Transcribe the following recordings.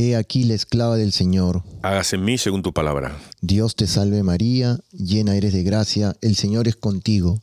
He aquí la esclava del Señor. Hágase en mí según tu palabra. Dios te salve María, llena eres de gracia, el Señor es contigo.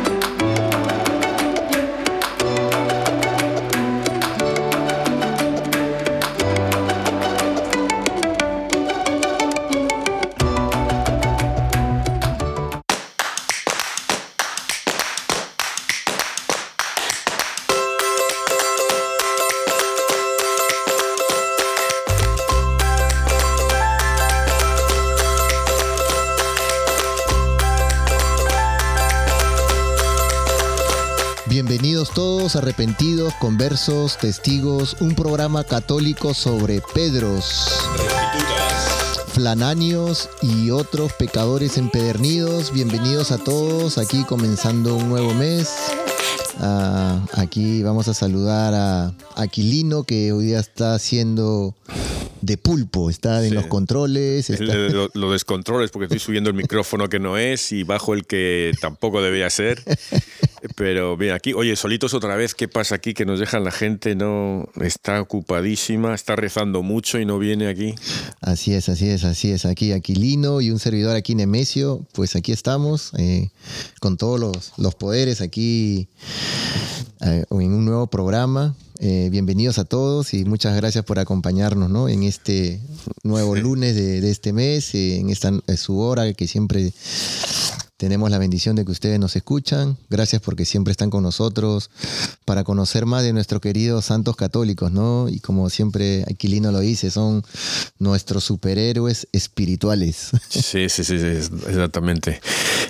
Arrepentidos, conversos, testigos, un programa católico sobre Pedros, flananios y otros pecadores empedernidos. Bienvenidos a todos, aquí comenzando un nuevo mes. Ah, aquí vamos a saludar a Aquilino que hoy día está haciendo de pulpo, está en los controles. Los lo descontroles porque estoy subiendo el micrófono que no es y bajo el que tampoco debía ser. Pero mira, aquí, oye, solitos otra vez, ¿qué pasa aquí? Que nos dejan la gente, no está ocupadísima, está rezando mucho y no viene aquí. Así es, así es, así es. Aquí Aquilino y un servidor aquí Nemesio, pues aquí estamos, eh, con todos los, los poderes aquí eh, en un nuevo programa. Eh, bienvenidos a todos y muchas gracias por acompañarnos ¿no? en este nuevo lunes de, de este mes, en esta su hora que siempre tenemos la bendición de que ustedes nos escuchan. Gracias porque siempre están con nosotros para conocer más de nuestros queridos santos católicos, ¿no? Y como siempre Aquilino lo dice, son nuestros superhéroes espirituales. Sí, sí, sí, exactamente.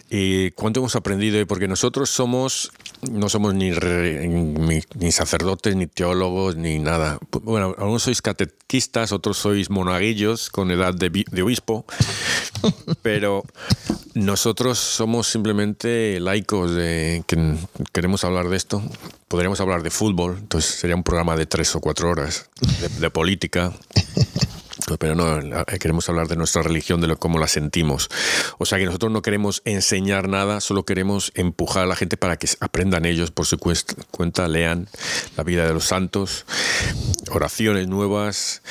¿Y cuánto hemos aprendido? Porque nosotros somos, no somos ni, ni, sacerdotes, ni teólogos, ni nada. Bueno, algunos sois catequistas, otros sois monaguillos con edad de, de obispo, pero nosotros somos simplemente laicos de que queremos hablar de esto. Podríamos hablar de fútbol, entonces sería un programa de tres o cuatro horas, de, política. Pero no, queremos hablar de nuestra religión, de lo, cómo la sentimos. O sea que nosotros no queremos enseñar nada, solo queremos empujar a la gente para que aprendan ellos por su cuenta, lean la vida de los santos, oraciones nuevas,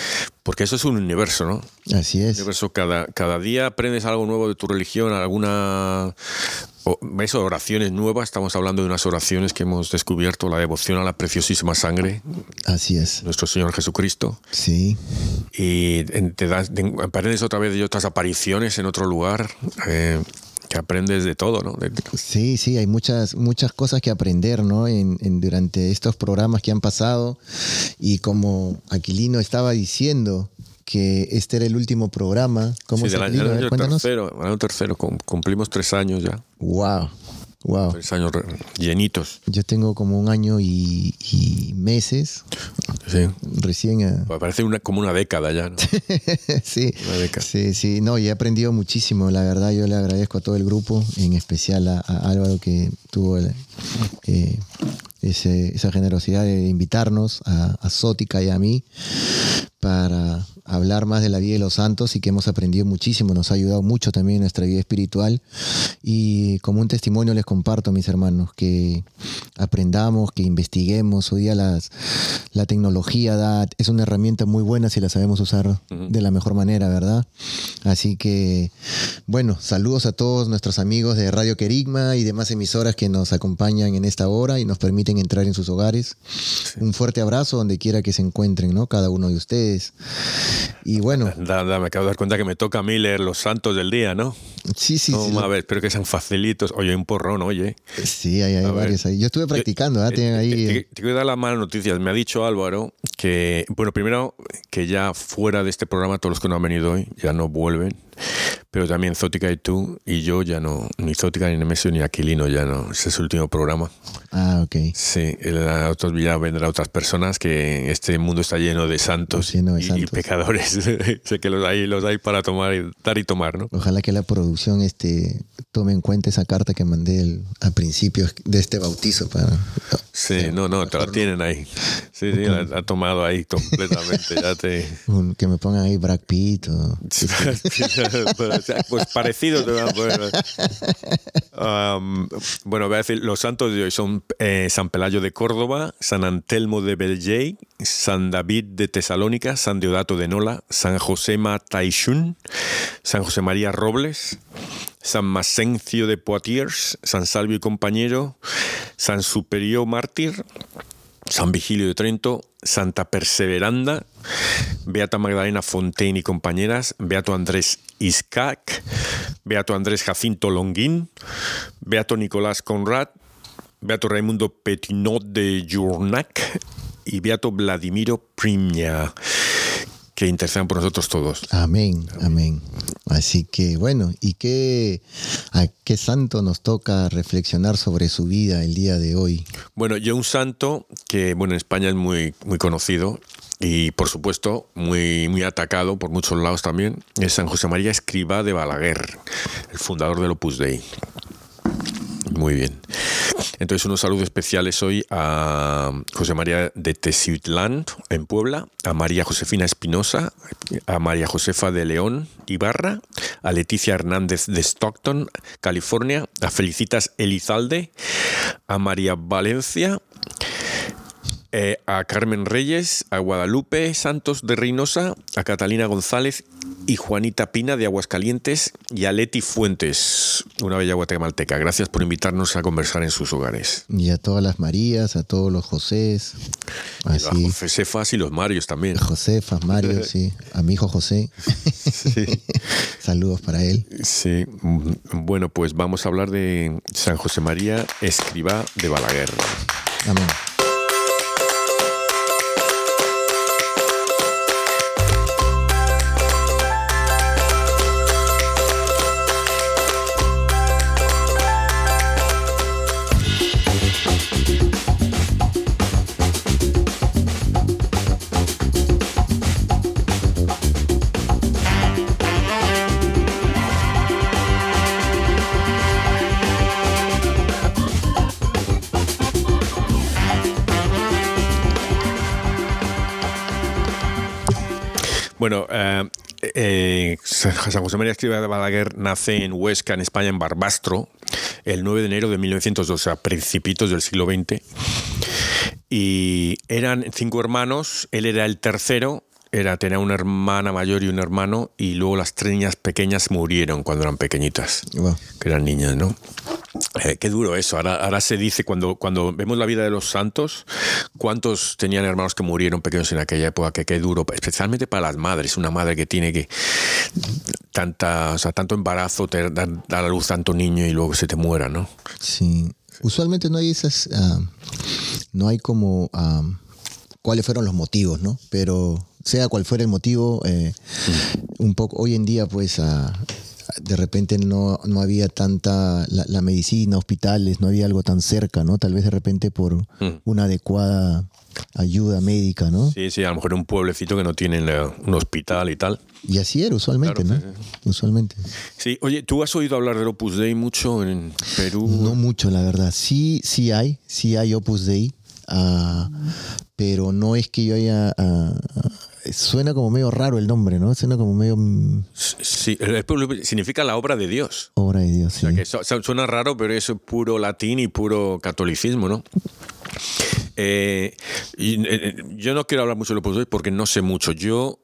porque eso es un universo, ¿no? Así es. Un universo, cada, cada día aprendes algo nuevo de tu religión, alguna eso, oraciones nuevas, estamos hablando de unas oraciones que hemos descubierto, la devoción a la preciosísima sangre. Así es. Nuestro Señor Jesucristo. Sí. Y te das, aprendes otra vez de otras apariciones en otro lugar. Eh, que aprendes de todo, ¿no? Sí, sí, hay muchas, muchas cosas que aprender, ¿no? En, durante estos programas que han pasado. Y como Aquilino estaba diciendo, que este era el último programa. ¿Cómo sí, del año, tercero, año tercero, cumplimos tres años ya. Wow. Wow. Tres años llenitos. Yo tengo como un año y, meses. Sí. Recién. A... Pues parece una, como una década ya, ¿no? sí. Una década. Sí, sí. No, y he aprendido muchísimo. La verdad, yo le agradezco a todo el grupo, en especial a, Álvaro que tuvo eh, esa generosidad de invitarnos, a, a Sótica y a mí para hablar más de la vida de los santos y que hemos aprendido muchísimo, nos ha ayudado mucho también en nuestra vida espiritual. Y como un testimonio les comparto, mis hermanos, que aprendamos, que investiguemos. Hoy día las, la tecnología da, es una herramienta muy buena si la sabemos usar de la mejor manera, ¿verdad? Así que, bueno, saludos a todos nuestros amigos de Radio Querigma y demás emisoras que nos acompañan en esta hora y nos permiten entrar en sus hogares. Un fuerte abrazo donde quiera que se encuentren, ¿no? Cada uno de ustedes. Y bueno. Da, me acabo de dar cuenta que me toca a mí leer los santos del día, ¿no? Sí, sí, sí. A ver, espero que sean facilitos. Oye, un porrón, oye. Sí, hay, hay varios ahí. Yo estuve practicando, ¿ah? Tienen ahí. Te, te, quiero dar las malas noticias. Me ha dicho Álvaro que, bueno, primero, que ya fuera de este programa, todos los que no han venido hoy ya no vuelven pero también Zótica y tú y yo ya no, ni Zótica, ni Nemesio, ni Aquilino ya no. Ese es el último programa. Ah, ok. Sí, otros ya vendrán otras personas que este mundo está lleno de santos, y, pecadores. sé que los hay, los hay para tomar y dar y tomar, ¿no? Ojalá que la producción este, tome en cuenta esa carta que mandé a principios de este bautizo para. Sí, no, no, te la tienen ahí. Sí, sí, la ha tomado ahí completamente. ya te... Que me pongan ahí Brad Pitt o... pues van a poner. bueno, voy a decir, los santos de hoy son eh, San Pelayo de Córdoba, San Antelmo de Belgey, San David de Tesalónica, San Deodato de Nola, San Josema Taishun, San José María Robles, San Masencio de Poitiers, San Salvio y compañero, San Superior Mártir, San Vigilio de Trento, Santa Perseveranda, Beata Magdalena Fontaine y compañeras, Beato Andrés Iscac, Beato Andrés Jacinto Longuín, Beato Nicolás Conrad, Beato Raimundo Petinot de Jurnac y Beato Vladimiro Primia que intercedan por nosotros todos. Amén, amén. Así que bueno, ¿y qué, a qué santo nos toca reflexionar sobre su vida el día de hoy? Bueno, yo un santo que bueno en España es muy, muy conocido y por supuesto muy, muy atacado por muchos lados también, es San José María Escriba de Balaguer, el fundador del Opus Dei. Muy bien. Entonces, unos saludos especiales hoy a José María de Teciutlán, en Puebla, a María Josefina Espinosa, a María Josefa de León Ibarra, a Leticia Hernández de Stockton, California, a Felicitas Elizalde, a María Valencia, eh, a Carmen Reyes, a Guadalupe Santos de Reynosa, a Catalina González y Juanita Pina de Aguascalientes y a Leti Fuentes, una bella guatemalteca. Gracias por invitarnos a conversar en sus hogares. Y a todas las Marías, a todos los Josés. Así. A Josefas y los Marios también. Josefas, Marios, sí. A mi hijo José. Saludos para él. Sí. Bueno, pues vamos a hablar de San José María Escribá de Balaguer. Amén. Bueno, eh, eh, San José María Escriba de Balaguer nace en Huesca, en España, en Barbastro, el 9 de enero de 1902, o sea, principitos del siglo XX. Y eran cinco hermanos, él era el tercero, era tenía una hermana mayor y un hermano, y luego las tres niñas pequeñas murieron cuando eran pequeñitas, que eran niñas, ¿no? Eh, qué duro eso. Ahora, ahora se dice, cuando, cuando vemos la vida de los santos, ¿cuántos tenían hermanos que murieron pequeños en aquella época? Que qué duro, especialmente para las madres. Una madre que tiene que tanta, o sea, tanto embarazo, dar, dar a luz tanto niño y luego se te muera, ¿no? Sí. Usualmente no hay esas, ah, no hay como ah, cuáles fueron los motivos, ¿no? Pero sea cual fuera el motivo, eh, un poco hoy en día, pues. Uh, de repente no, no había tanta la, medicina, hospitales, no había algo tan cerca, ¿no? Tal vez de repente por mm. una adecuada ayuda médica, ¿no? Sí, sí, a lo mejor un pueblecito que no tiene un hospital y tal. Y así era usualmente, ¿no? Usualmente. Sí, oye, ¿tú has oído hablar del Opus Dei mucho en Perú? No mucho, la verdad. Sí, sí hay, sí hay Opus Dei, uh, pero no es que yo haya uh, suena como medio raro el nombre, ¿no? Suena como medio... mm, Sí, significa la obra de Dios. Obra de Dios, sí. O sea, que su- su- suena raro, pero es puro latín y puro catolicismo, ¿no? Eh, y, eh, yo no quiero hablar mucho del Opus Dei porque no sé mucho. Yo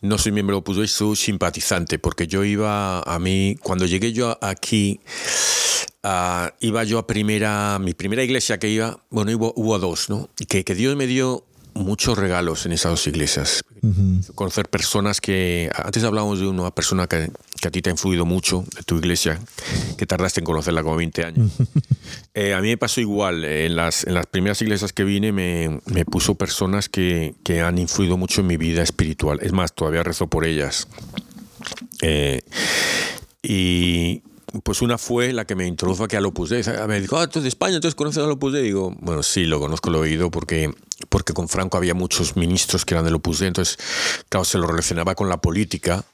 no soy miembro del Opus Dei, soy simpatizante, porque yo iba a mí, cuando llegué yo aquí, iba yo a primera, mi primera iglesia que iba, bueno, hubo, hubo dos, ¿no? Que, que Dios me dio muchos regalos en esas dos iglesias. Conocer personas que, antes hablábamos de una persona que, que a ti te ha influido mucho, de tu iglesia, que tardaste en conocerla como 20 años. Eh, a mí me pasó igual. En las, en las primeras iglesias que vine me, me puso personas que, que han influido mucho en mi vida espiritual. Es más, todavía rezo por ellas. Eh, y pues una fue la que me introdujo aquí al Opus Dei. Me dijo, ah, tú es de España, entonces conoces al Opus Dei. Digo, bueno, sí, lo conozco, lo he oído porque, porque con Franco había muchos ministros que eran del Opus Dei, entonces, claro, se lo relacionaba con la política.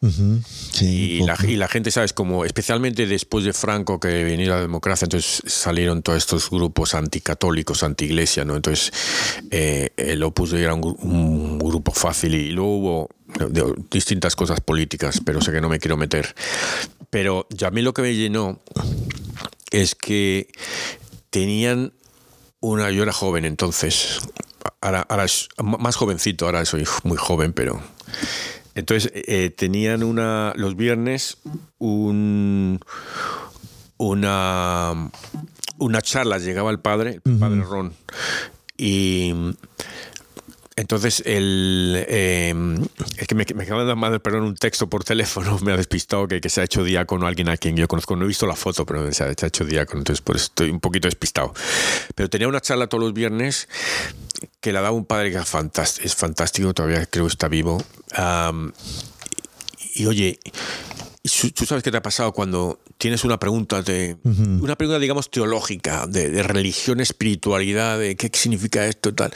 Sí, Y la, poco. y la gente, ¿sabes? Como especialmente después de Franco que venía la democracia, entonces salieron todos estos grupos anticatólicos, anti-iglesia, ¿no? Entonces eh, el Opus Dei era un, un grupo fácil y luego hubo distintas cosas políticas, pero sé que no me quiero meter. Pero ya a mí lo que me llenó es que tenían una... Yo era joven entonces, ahora, ahora es más jovencito, ahora soy muy joven, pero... Entonces eh, tenían una los viernes un una una charla llegaba el padre el padre Ron y entonces el eh, es que me, me acaba de mandar perdón un texto por teléfono me ha despistado que, que se ha hecho diácono alguien a quien yo conozco no he visto la foto pero se ha, hecho diácono entonces por eso estoy un poquito despistado pero tenía una charla todos los viernes que la daba un padre que es fantás- es fantástico, todavía creo que está vivo. Y, oye, tú sabes qué te ha pasado cuando tienes una pregunta de una pregunta digamos teológica de, de religión espiritualidad de qué significa esto tal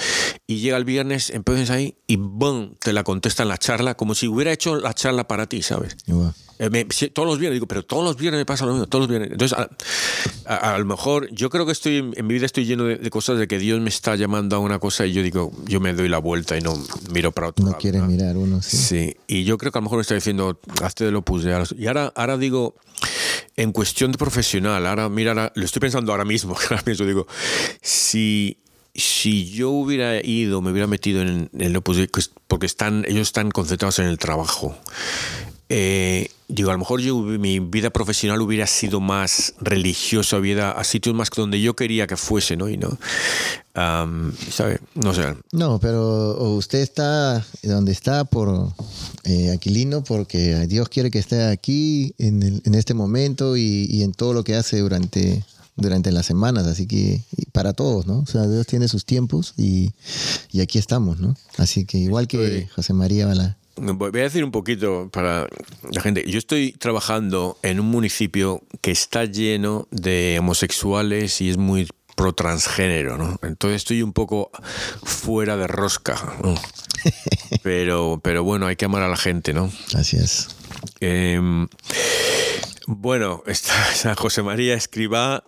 y llega el viernes empiezas ahí y ¡bum! te la contesta en la charla como si hubiera hecho la charla para ti sabes Guau. Eh, me- todos los viernes, digo, pero todos los viernes me pasa lo mismo, todos los viernes. Entonces, a, a- a lo mejor, yo creo que estoy en mi vida estoy lleno de, de cosas de que Dios me está llamando a una cosa y yo digo, yo me doy la vuelta y no miro para otro No lado. quiere ¿no? mirar uno, sí. Sí, y yo creo que a lo mejor me está diciendo, hazte de lo ahora. Y ahora, ahora digo, en cuestión de profesional, ahora mira, ahora- lo estoy pensando ahora mismo, ahora pienso, digo, si, si yo hubiera ido, me hubiera metido en el Opus Dei, porque están, ellos están concentrados en el trabajo. Eh, digo, a lo mejor yo, mi vida profesional hubiera sido más religiosa, hubiera a sitios más donde yo quería que fuese, ¿no? Y no, ¿sabe? No sé. No, pero usted está donde está por eh, Aquilino porque Dios quiere que esté aquí en, el- en este momento y, y en todo lo que hace durante, durante las semanas. Así que para todos, ¿no? O sea, Dios tiene sus tiempos y, y aquí estamos, ¿no? Así que igual que José María Bala. Voy a decir un poquito para la gente. Yo estoy trabajando en un municipio que está lleno de homosexuales y es muy pro transgénero, ¿no? Entonces estoy un poco fuera de rosca, ¿no? Pero, pero bueno, hay que amar a la gente, ¿no? Así es. Em, bueno, está San José María Escribá.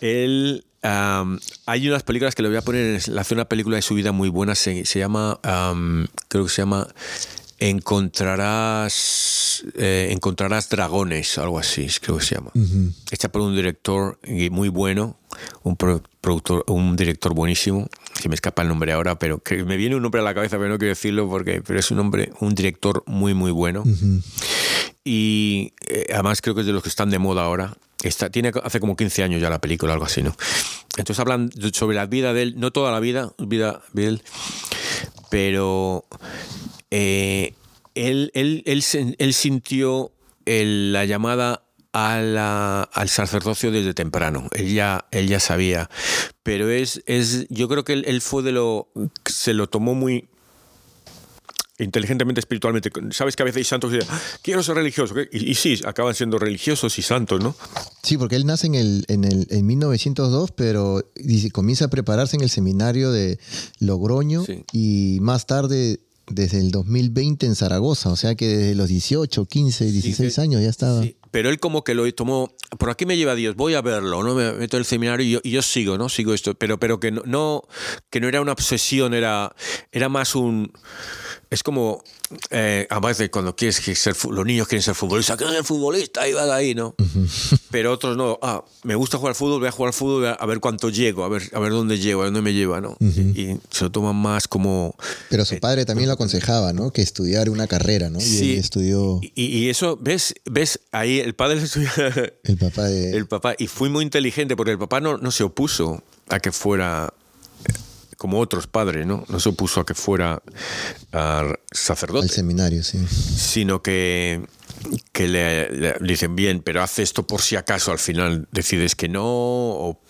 Él. hay unas películas que le voy a poner. en- hace una película de su vida muy buena. Se, se llama. am, creo que se llama. Encontrarás. eh, encontrarás dragones, algo así, creo que se llama. Hecha por un director muy bueno. Un pro- productor, un director buenísimo. Se me escapa el nombre ahora, pero que me viene un nombre a la cabeza, pero no quiero decirlo porque. Pero es un hombre, un director muy, muy bueno y eh, además creo que es de los que están de moda ahora. Está, tiene hace como 15 años ya la película, algo así, ¿no? Entonces hablan sobre la vida de él, no toda la vida, vida de él, pero eh, él, él, él, sintió el- la llamada a la- al sacerdocio desde temprano. Él ya, él ya sabía. Pero es, es yo creo que él, él fue de lo. se lo tomó muy inteligentemente, espiritualmente. Sabes que a veces hay santos que dicen, "Ah, quiero ser religioso. ¿qué?". Y, y sí, acaban siendo religiosos y santos, ¿no? Sí, porque él nace en, el, en, el, en 1902, pero dice, comienza a prepararse en el seminario de Logroño Sí. y más tarde desde el 2020 en Zaragoza, o sea que desde los 18, 15, 16 que- años ya estaba. Sí, pero él como que lo tomó, por aquí me lleva Dios, voy a verlo, ¿no? Me meto en el seminario y yo, y yo sigo, ¿no? Sigo esto, pero, pero que no, no, que no era una obsesión, era, era más un es como eh, a veces cuando quieres ser los niños quieren ser futbolistas, quieren ser futbolista, ahí vas ahí, ¿no? Pero otros no, ah, me gusta jugar al fútbol, voy a jugar al fútbol a ver cuánto llego, a ver, a ver dónde llego, a dónde me lleva, ¿no? y, se lo toman más como... Pero su eh, padre también lo aconsejaba, ¿no? Que estudiar una carrera, ¿no? Y sí, estudió... Y, eso, ¿ves? ¿Ves? Ahí el padre. El papá de... El papá, y fui muy inteligente porque el papá no, no se opuso a que fuera como otros padres, ¿no? No se opuso a que fuera sacerdote. Al seminario, sí. Sino que, que le, dicen, bien, pero haz esto por si acaso al final decides que no o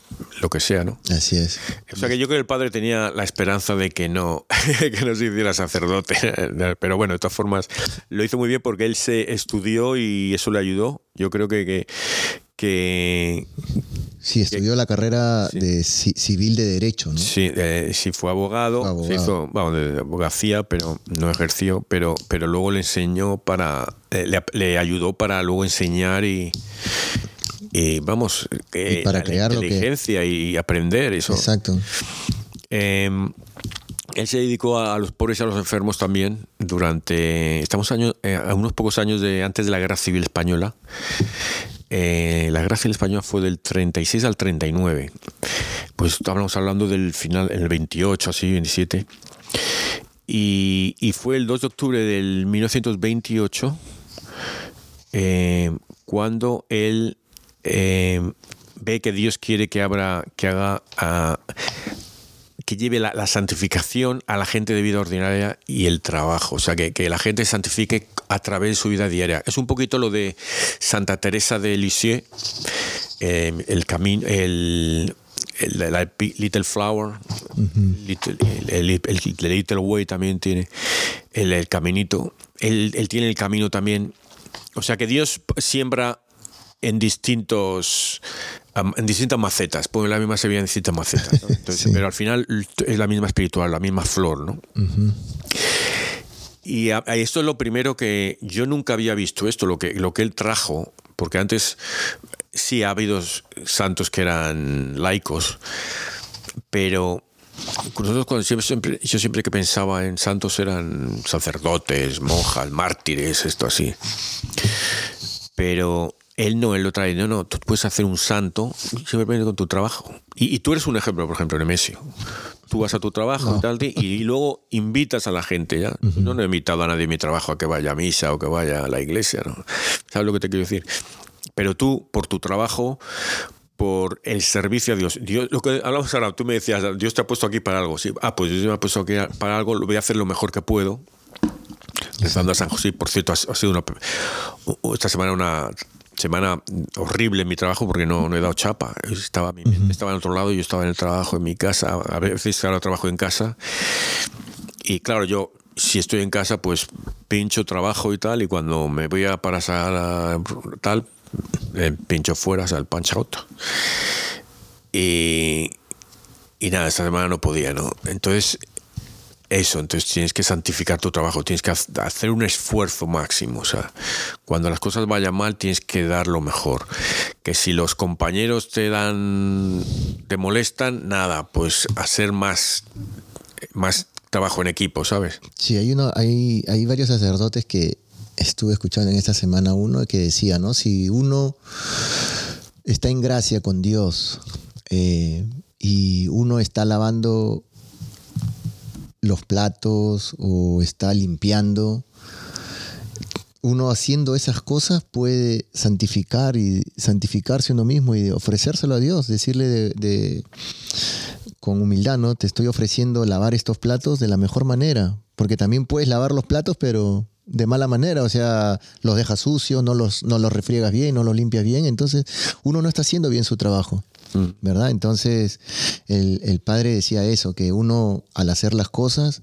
lo que sea, ¿no? Así es. O sea que yo creo que el padre tenía la esperanza de que no, que no se hiciera sacerdote. Pero bueno, de todas formas, lo hizo muy bien porque él se estudió y eso le ayudó. Yo creo que, que, que Sí, estudió la carrera de civil de derecho, ¿no? Sí, sí fue abogado, Se hizo, de abogacía, pero no ejerció, pero, pero luego le enseñó para, eh, le, ayudó para luego enseñar y, y vamos, y para crear inteligencia y aprender eso. Exacto. Em, él se dedicó a, los pobres y a los enfermos también durante, estamos años, eh, a unos pocos años de antes de la Guerra Civil Española. Eh, la Guerra Civil Española fue del 36 al 39. Pues estábamos hablando del final, el 28, así, 27. Y, y, fue el 2 de octubre del 1928 eh, cuando él eh, ve que Dios quiere que, abra, que haga que lleve la, santificación a la gente de vida ordinaria y el trabajo. O sea, que, que, la gente santifique a través de su vida diaria. Es un poquito lo de Santa Teresa de Lisieux, eh, el camino, el, Little Flower, el, Little Way también tiene el, caminito. Él, él tiene el camino también. O sea que Dios siembra en distintos en distintas macetas, pone la misma semilla en distintas macetas. Pero al final es la misma espiritual, la misma flor, ¿no? Y esto es lo primero que yo nunca había visto esto, lo que, lo que él trajo, porque antes sí ha habido santos que eran laicos, pero nosotros cuando siempre, yo siempre que pensaba en santos eran sacerdotes, monjas, mártires, esto así. Pero él no, él lo trae. No, no, tú puedes hacer un santo simplemente con tu trabajo. Y, tú eres un ejemplo, por ejemplo, Nemesio. Tú vas a tu trabajo y tal, y, luego invitas a la gente ya. No, he invitado a nadie en mi trabajo a que vaya a misa o que vaya a la iglesia, ¿no? ¿Sabes lo que te quiero decir? Pero tú, por tu trabajo, por el servicio a Dios. Dios lo que hablamos ahora, tú me decías, Dios te ha puesto aquí para algo. Sí, ah, pues Dios me ha puesto aquí para algo, lo voy a hacer lo mejor que puedo. Rezando a San José, por cierto, ha sido una, esta semana una semana horrible en mi trabajo porque no, no he dado chapa. Estaba, mi mente estaba en otro lado, y yo estaba en el trabajo, en mi casa. A veces ahora trabajo en casa. Y claro, yo si estoy en casa, pues pincho trabajo y tal. Y cuando me voy a para a tal, eh, pincho fuera, o sea, el punch out. Y, y nada, esta semana no podía, ¿no? Entonces eso, entonces tienes que santificar tu trabajo, tienes que hacer un esfuerzo máximo. O sea, cuando las cosas vayan mal, tienes que dar lo mejor. Que si los compañeros te dan, te molestan, nada, pues hacer más, más trabajo en equipo, ¿sabes? Sí, hay uno, hay, hay varios sacerdotes que estuve escuchando en esta semana uno que decía, ¿no? Si uno está en gracia con Dios eh, y uno está lavando los platos o está limpiando. Uno haciendo esas cosas puede santificar y santificarse uno mismo y ofrecérselo a Dios, decirle de, con humildad, ¿no? Te estoy ofreciendo lavar estos platos de la mejor manera, porque también puedes lavar los platos, pero de mala manera, o sea, los dejas sucios, no los, no los refriegas bien, no los limpias bien, entonces uno no está haciendo bien su trabajo. Mm. ¿verdad? Entonces, el, padre decía eso, que uno al hacer las cosas,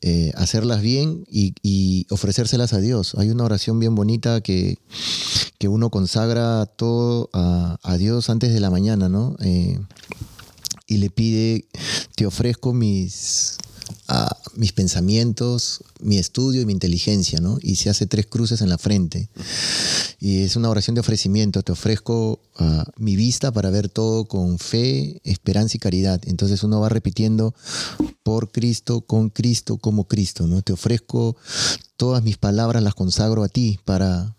eh, hacerlas bien y, ofrecérselas a Dios. Hay una oración bien bonita que, que uno consagra todo a, Dios antes de la mañana, ¿no? Eh, y le pide, te ofrezco mis, mis pensamientos, mi estudio y mi inteligencia, ¿no? Y se hace tres cruces en la frente. Y es una oración de ofrecimiento. Te ofrezco ah, mi vista para ver todo con fe, esperanza y caridad. Entonces uno va repitiendo por Cristo, con Cristo, como Cristo, ¿no? Te ofrezco todas mis palabras, las consagro a ti para,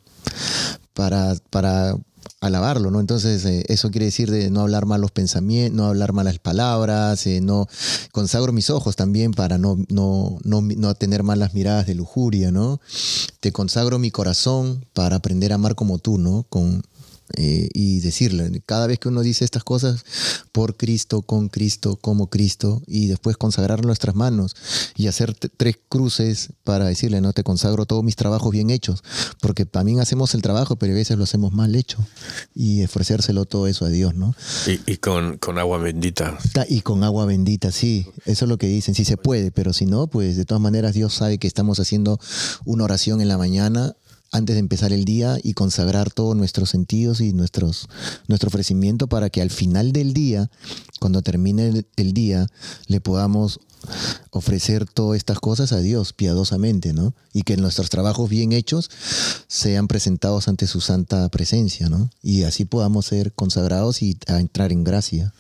para, para alabarlo, ¿no? Entonces, eh, eso quiere decir de no hablar malos pensamientos, no hablar malas palabras, eh, no consagro mis ojos también para no, no, no, no, tener malas miradas de lujuria, ¿no? Te consagro mi corazón para aprender a amar como tú, ¿no? Con, eh, y decirle, cada vez que uno dice estas cosas, por Cristo, con Cristo, como Cristo, y después consagrar nuestras manos y hacer tres cruces para decirle, no te consagro todos mis trabajos bien hechos, porque también hacemos el trabajo, pero a veces lo hacemos mal hecho, y ofrecérselo todo eso a Dios, ¿no? Y, con, con, agua bendita. Y con agua bendita, sí, eso es lo que dicen, si se puede, pero si no, pues de todas maneras Dios sabe que estamos haciendo una oración en la mañana antes de empezar el día y consagrar todos nuestros sentidos y nuestros, nuestro ofrecimiento para que al final del día, cuando termine el, día, le podamos ofrecer todas estas cosas a Dios piadosamente, ¿no? Y que nuestros trabajos bien hechos sean presentados ante su santa presencia, ¿no? Y así podamos ser consagrados y entrar en gracia.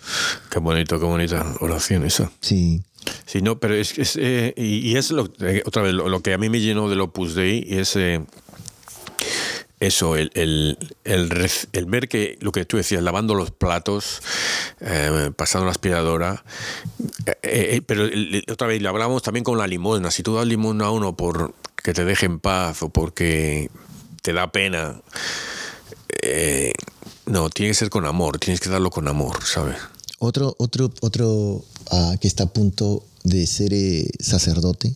Qué bonito, qué bonita oración esa. Sí. Sí, no, pero es, es eh, y, es lo, eh, otra vez lo, que a mí me llenó del Opus Dei es eh, eso, el, el, el, ver que lo que tú decías, lavando los platos, eh, pasando la aspiradora, eh, eh, pero otra vez le hablamos también con la limosna. Si tú das limosna a uno por que te deje en paz o porque te da pena, no, tiene que ser con amor, tienes que darlo con amor, ¿sabes? Otro, otro, otro ah, que está a punto de ser sacerdote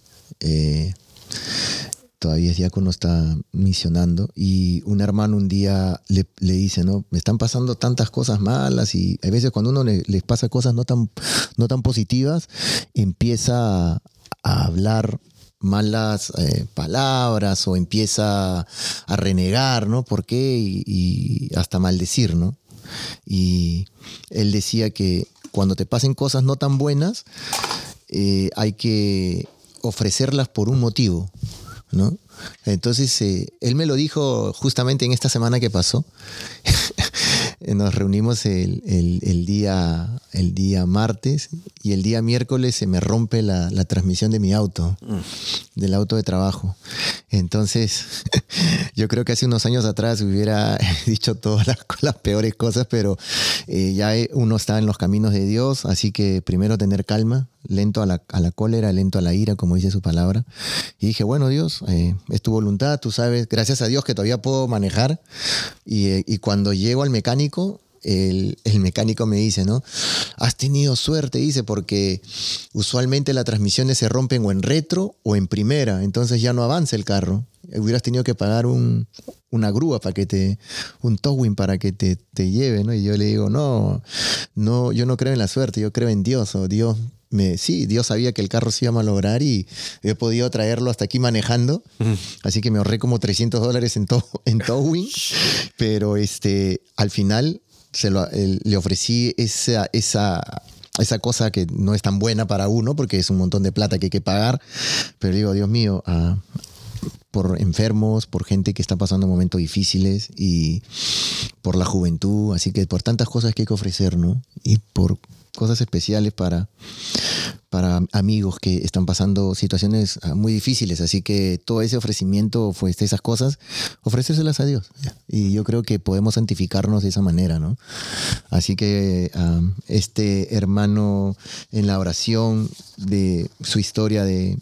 todavía es diácono, está misionando, y un hermano un día le, dice, ¿no? Me están pasando tantas cosas malas y a veces cuando uno le, les pasa cosas no tan, no tan positivas, empieza a, hablar malas eh, palabras o empieza a renegar, ¿no? ¿Por qué? Y, hasta maldecir, ¿no? Y él decía que cuando te pasen cosas no tan buenas, eh, hay que ofrecerlas por un motivo. ¿No? Entonces, eh, él me lo dijo justamente en esta semana que pasó. Nos reunimos el, día, el día martes y el día miércoles se me rompe la, transmisión de mi auto, del auto de trabajo. Entonces, yo creo que hace unos años atrás hubiera dicho todas las, peores cosas, pero eh, ya uno está en los caminos de Dios, así que primero tener calma, lento a la, cólera, lento a la ira, como dice su palabra. Y dije, bueno Dios, eh, es tu voluntad, tú sabes, gracias a Dios que todavía puedo manejar. Y, eh, y cuando llego al mecánico, el, mecánico me dice, ¿no? Has tenido suerte, dice, porque usualmente las transmisiones se rompen o en retro o en primera, entonces ya no avanza el carro. Hubieras tenido que pagar un, una grúa para que te, un towing para que te, te, lleve, ¿no? Y yo le digo, no, no, yo no creo en la suerte, yo creo en Dios, o Dios me, sí, Dios sabía que el carro se iba a malograr y he podido traerlo hasta aquí manejando. Así que me ahorré como 300 dólares en, en towing. Pero este, al final se lo, le ofrecí esa, esa, esa cosa que no es tan buena para uno porque es un montón de plata que hay que pagar. Pero digo, Dios mío, ah, por enfermos, por gente que está pasando momentos difíciles y por la juventud, así que por tantas cosas que hay que ofrecer, ¿no? Y por cosas especiales para, para amigos que están pasando situaciones ah, muy difíciles. Así que todo ese ofrecimiento, pues, esas cosas, ofrecérselas a Dios. Y yo creo que podemos santificarnos de esa manera, ¿no? Así que este hermano en la oración de su historia de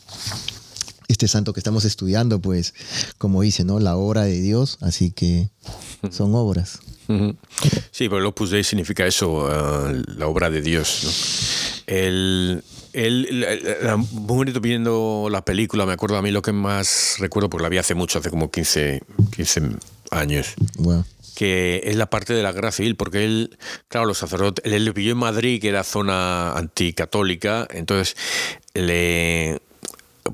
este santo que estamos estudiando, pues, como dice, ¿no? La obra de Dios, así que son obras. Sí, pero el Opus Dei significa eso, eh, la obra de Dios. ¿no? El, muy bonito viendo la película, me acuerdo a mí lo que más recuerdo, porque la vi hace mucho, hace como 15, 15 años. Que es la parte de la guerra civil, porque él, claro, los sacerdotes, él le pilló en Madrid, que era zona anticatólica, entonces le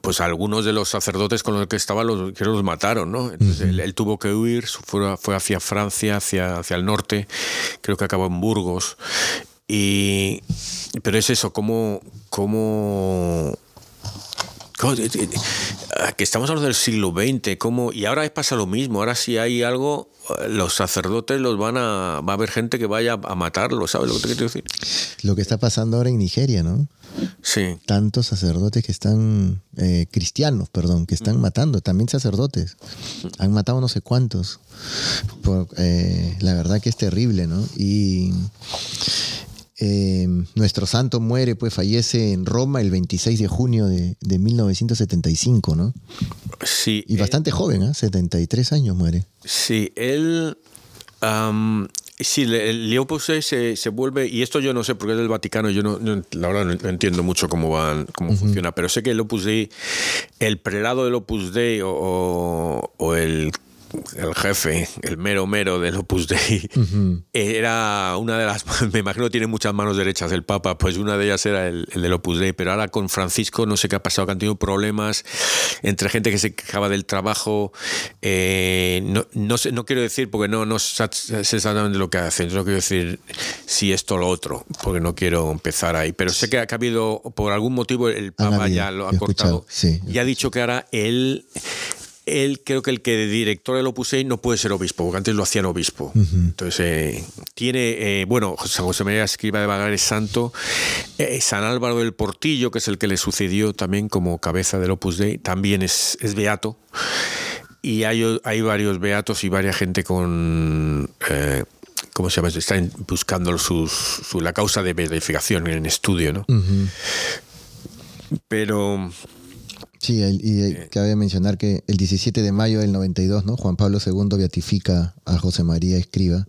pues algunos de los sacerdotes con los que estaba los, que los mataron, ¿no? Entonces él, tuvo que huir, fue, fue hacia Francia, hacia, hacia el norte, creo que acabó en Burgos. Y, pero es eso, cómo, cómo que estamos hablando del siglo XX, ¿cómo? y ahora pasa lo mismo, ahora si hay algo, los sacerdotes los van a, va a haber gente que vaya a matarlos, ¿sabes lo que te quiero decir? Lo que está pasando ahora en Nigeria, ¿no? Sí. Tantos sacerdotes que están, eh, cristianos, perdón, que están matando, también sacerdotes. Han matado no sé cuántos. Eh, la verdad que es terrible, ¿no? Y eh, nuestro santo muere, pues fallece en Roma el 26 de junio de, 1975, ¿no? Sí. Y bastante joven, ¿eh? 73 años muere. Sí, él... Sí, el Leopoldo se, se, vuelve, y esto yo no sé porque es del Vaticano, yo no, la verdad no entiendo mucho cómo van, cómo funciona, pero sé que el Opus Dei, el prelado del Opus Dei o, o el el jefe, el mero mero del Opus Dei, era una de las, me imagino tiene muchas manos derechas el Papa, pues una de ellas era el, del Opus Dei, pero ahora con Francisco no sé qué ha pasado, que han tenido problemas entre gente que se quejaba del trabajo, eh, no, no, sé, no quiero decir, porque no, no sé exactamente lo que hacen, no quiero decir si esto o lo otro, porque no quiero empezar ahí, pero sé que ha habido, por algún motivo el Papa ya lo ha cortado y ha dicho que ahora él él creo que el que director del Opus Dei no puede ser obispo, porque antes lo hacían obispo. Entonces, eh, tiene, eh, bueno, San José María Escriba de Vagar es santo, eh, San Álvaro del Portillo, que es el que le sucedió también como cabeza del Opus Dei, también es, es beato. Y hay, hay varios beatos y varias gente con... ¿Cómo se llama? Están buscando su, la causa de beatificación en estudio, ¿no? Pero Sí, y cabe mencionar que el 17 de mayo del 92, ¿no? Juan Pablo II beatifica a José María Escriba.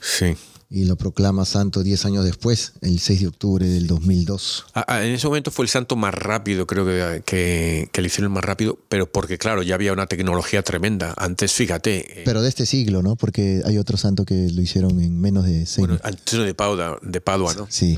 Sí y lo proclama santo 10 años después, el 6 de octubre del 2002. Ah, ah, en ese momento fue el santo más rápido, creo que, que, que, le hicieron más rápido, pero porque claro, ya había una tecnología tremenda. Antes, fíjate... Eh, pero de este siglo, ¿no? Porque hay otro santo que lo hicieron en menos de 6 Bueno, antes de Padua, de Padua ¿no? Sí.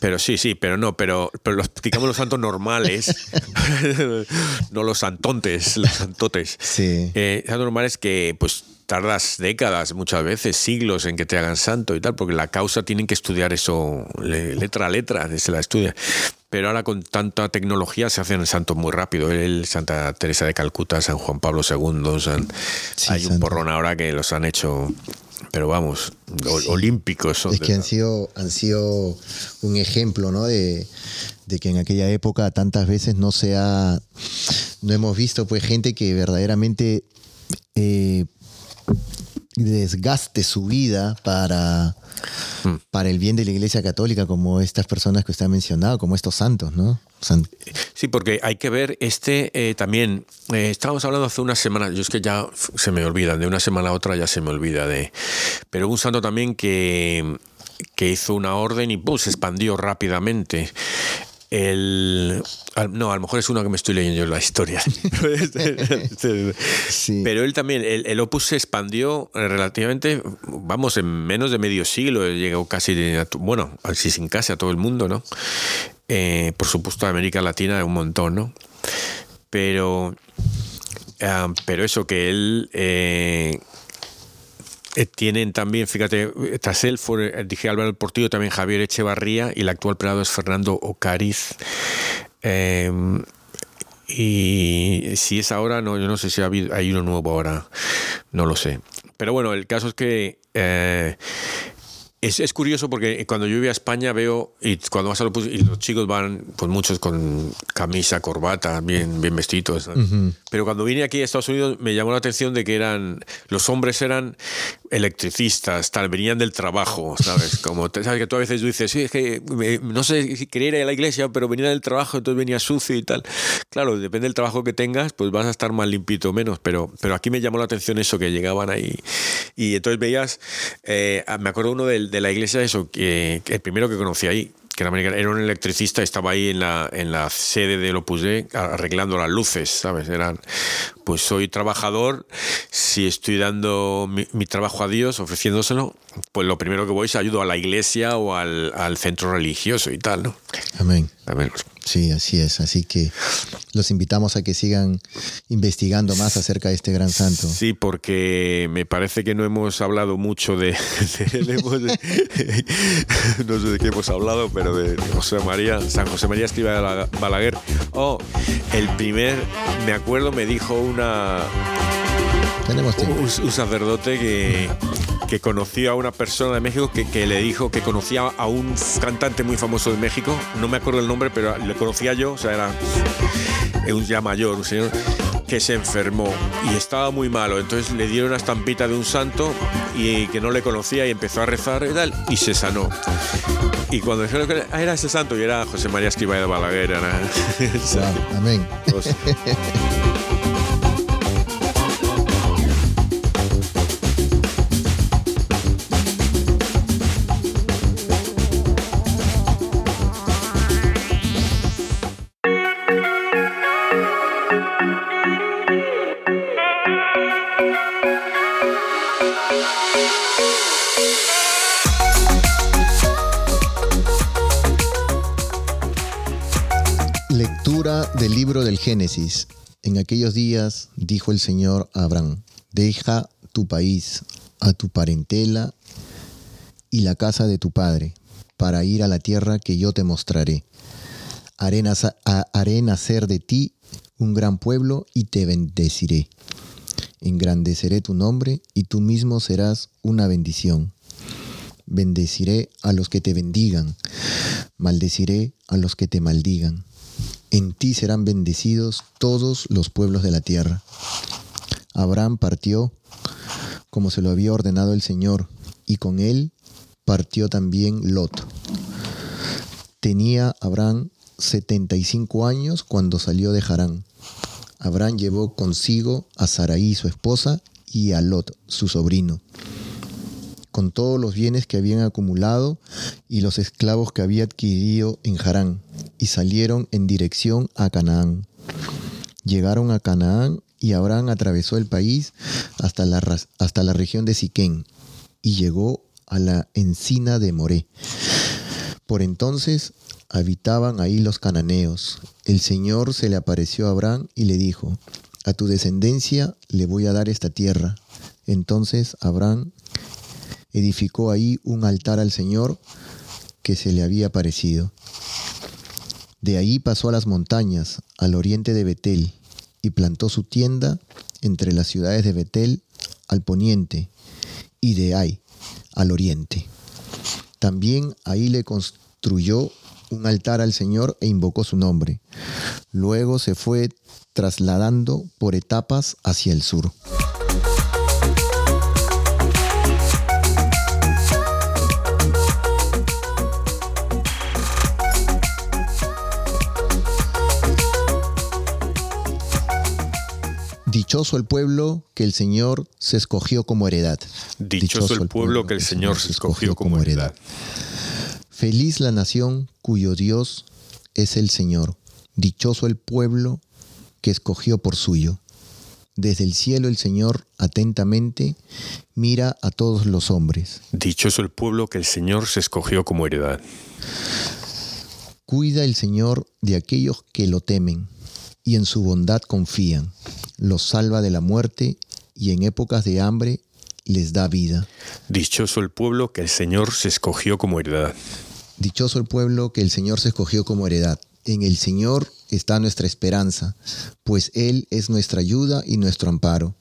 Pero sí, sí, pero no, pero, pero los, digamos los santos normales, no los santontes, los santotes. Sí. Eh, santos normales que pues tardas décadas, muchas veces, siglos en que te hagan santo y tal, porque la causa tienen que estudiar eso letra a letra, se la estudia. Pero ahora con tanta tecnología se hacen santos muy rápido. El Santa Teresa de Calcuta, San Juan Pablo II, hay un porrón ahora que los han hecho pero vamos, olímpicos. es que han sido, han sido un ejemplo, ¿no? De, que en aquella época tantas veces no se ha, no hemos visto pues gente que verdaderamente eh, desgaste su vida para, hmm. para el bien de la Iglesia Católica, como estas personas que usted ha mencionado, como estos santos, ¿no? Sí, porque hay que ver este eh, también. Eh, estábamos hablando hace una semana, yo es que ya se me olvida, de una semana a otra ya se me olvida de. Pero un santo también que, que hizo una orden y pues, se expandió rápidamente. El, no, a lo mejor es uno que me estoy leyendo yo la historia. Pero él también, el, Opus se expandió relativamente, vamos, en menos de medio siglo, llegó casi, bueno, así sin casi a todo el mundo, ¿no? Eh, por supuesto, a América Latina un montón, ¿no? Pero, ah, pero eso que él... Eh, eh, tienen también, fíjate, tras él fue, dije Álvaro Portillo, también Javier Echevarría y el actual prelado es Fernando Ocariz. Em, y si es ahora, no, yo no sé si hay uno nuevo ahora, no lo sé. Pero bueno, el caso es que eh, es, es, curioso porque cuando yo voy a España veo, y cuando vas a los, y los chicos van, pues muchos con camisa, corbata, bien, bien vestidos. Pero cuando vine aquí a Estados Unidos me llamó la atención de que eran, los hombres eran electricistas, tal, venían del trabajo, ¿sabes? Como, ¿sabes? Que tú a veces dices, sí, es que no sé si quería ir a la iglesia, pero venía del trabajo, entonces venía sucio y tal. Claro, depende del trabajo que tengas, pues vas a estar más limpito o menos, pero, pero aquí me llamó la atención eso, que llegaban ahí. Y entonces veías, eh, me acuerdo uno del de la iglesia, eso, que, el primero que conocí ahí, que era, era un electricista, estaba ahí en la, en la sede del Opus Dei arreglando las luces, ¿sabes? Eran, pues soy trabajador, si estoy dando mi, trabajo a Dios, ofreciéndoselo, pues lo primero que voy es ayudo a la iglesia o al, al centro religioso y tal, ¿no? Amén. Amén. Sí, así es. Así que los invitamos a que sigan investigando más acerca de este gran santo. Sí, porque me parece que no hemos hablado mucho de, no sé de qué hemos hablado, pero de, José María, San José María Escriba de Balaguer. Oh, el primer, me acuerdo, me dijo una Tenemos un, un sacerdote que que conoció a una persona de México que, le dijo que conocía a un cantante muy famoso de México, no me acuerdo el nombre, pero le conocía yo, o sea, era un ya mayor, un señor que se enfermó y estaba muy malo, entonces le dieron una estampita de un santo y que no le conocía y empezó a rezar y tal, y se sanó. Y cuando dijeron que era ese santo, y era José María Escriba de Balaguer. amén. Del libro del Génesis. En aquellos días dijo el Señor a Abraham, deja tu país, a tu parentela y la casa de tu padre, para ir a la tierra que yo te mostraré. Haré, nacer de ti un gran pueblo y te bendeciré. Engrandeceré tu nombre y tú mismo serás una bendición. Bendeciré a los que te bendigan, maldeciré a los que te maldigan en ti serán bendecidos todos los pueblos de la tierra. Abraham partió como se lo había ordenado el Señor, y con él partió también Lot. Tenía Abraham 75 años cuando salió de Harán. Abraham llevó consigo a Saraí su esposa y a Lot su sobrino con todos los bienes que habían acumulado y los esclavos que había adquirido en Harán, y salieron en dirección a Canaán. Llegaron a Canaán y Abraham atravesó el país hasta la, hasta la región de Siquén y llegó a la encina de Moré. Por entonces habitaban ahí los cananeos. El Señor se le apareció a Abraham y le dijo, a tu descendencia le voy a dar esta tierra. Entonces Abraham edificó ahí un altar al Señor que se le había parecido. De ahí pasó a las montañas, al oriente de Betel, y plantó su tienda entre las ciudades de Betel al poniente y de Ai al oriente. También ahí le construyó un altar al Señor e invocó su nombre. Luego se fue trasladando por etapas hacia el sur. Dichoso el pueblo que el Señor se escogió como heredad. Dichoso, el pueblo que el Señor se escogió como heredad. Feliz la nación cuyo Dios es el Señor. Dichoso el pueblo que escogió por suyo. Desde el cielo el Señor atentamente mira a todos los hombres. Dichoso el pueblo que el Señor se escogió como heredad. Cuida el Señor de aquellos que lo temen y en su bondad confían. Los salva de la muerte y en épocas de hambre les da vida. Dichoso el pueblo que el Señor se escogió como heredad. Dichoso el pueblo que el Señor se escogió como heredad. En el Señor está nuestra esperanza, pues Él es nuestra ayuda y nuestro amparo.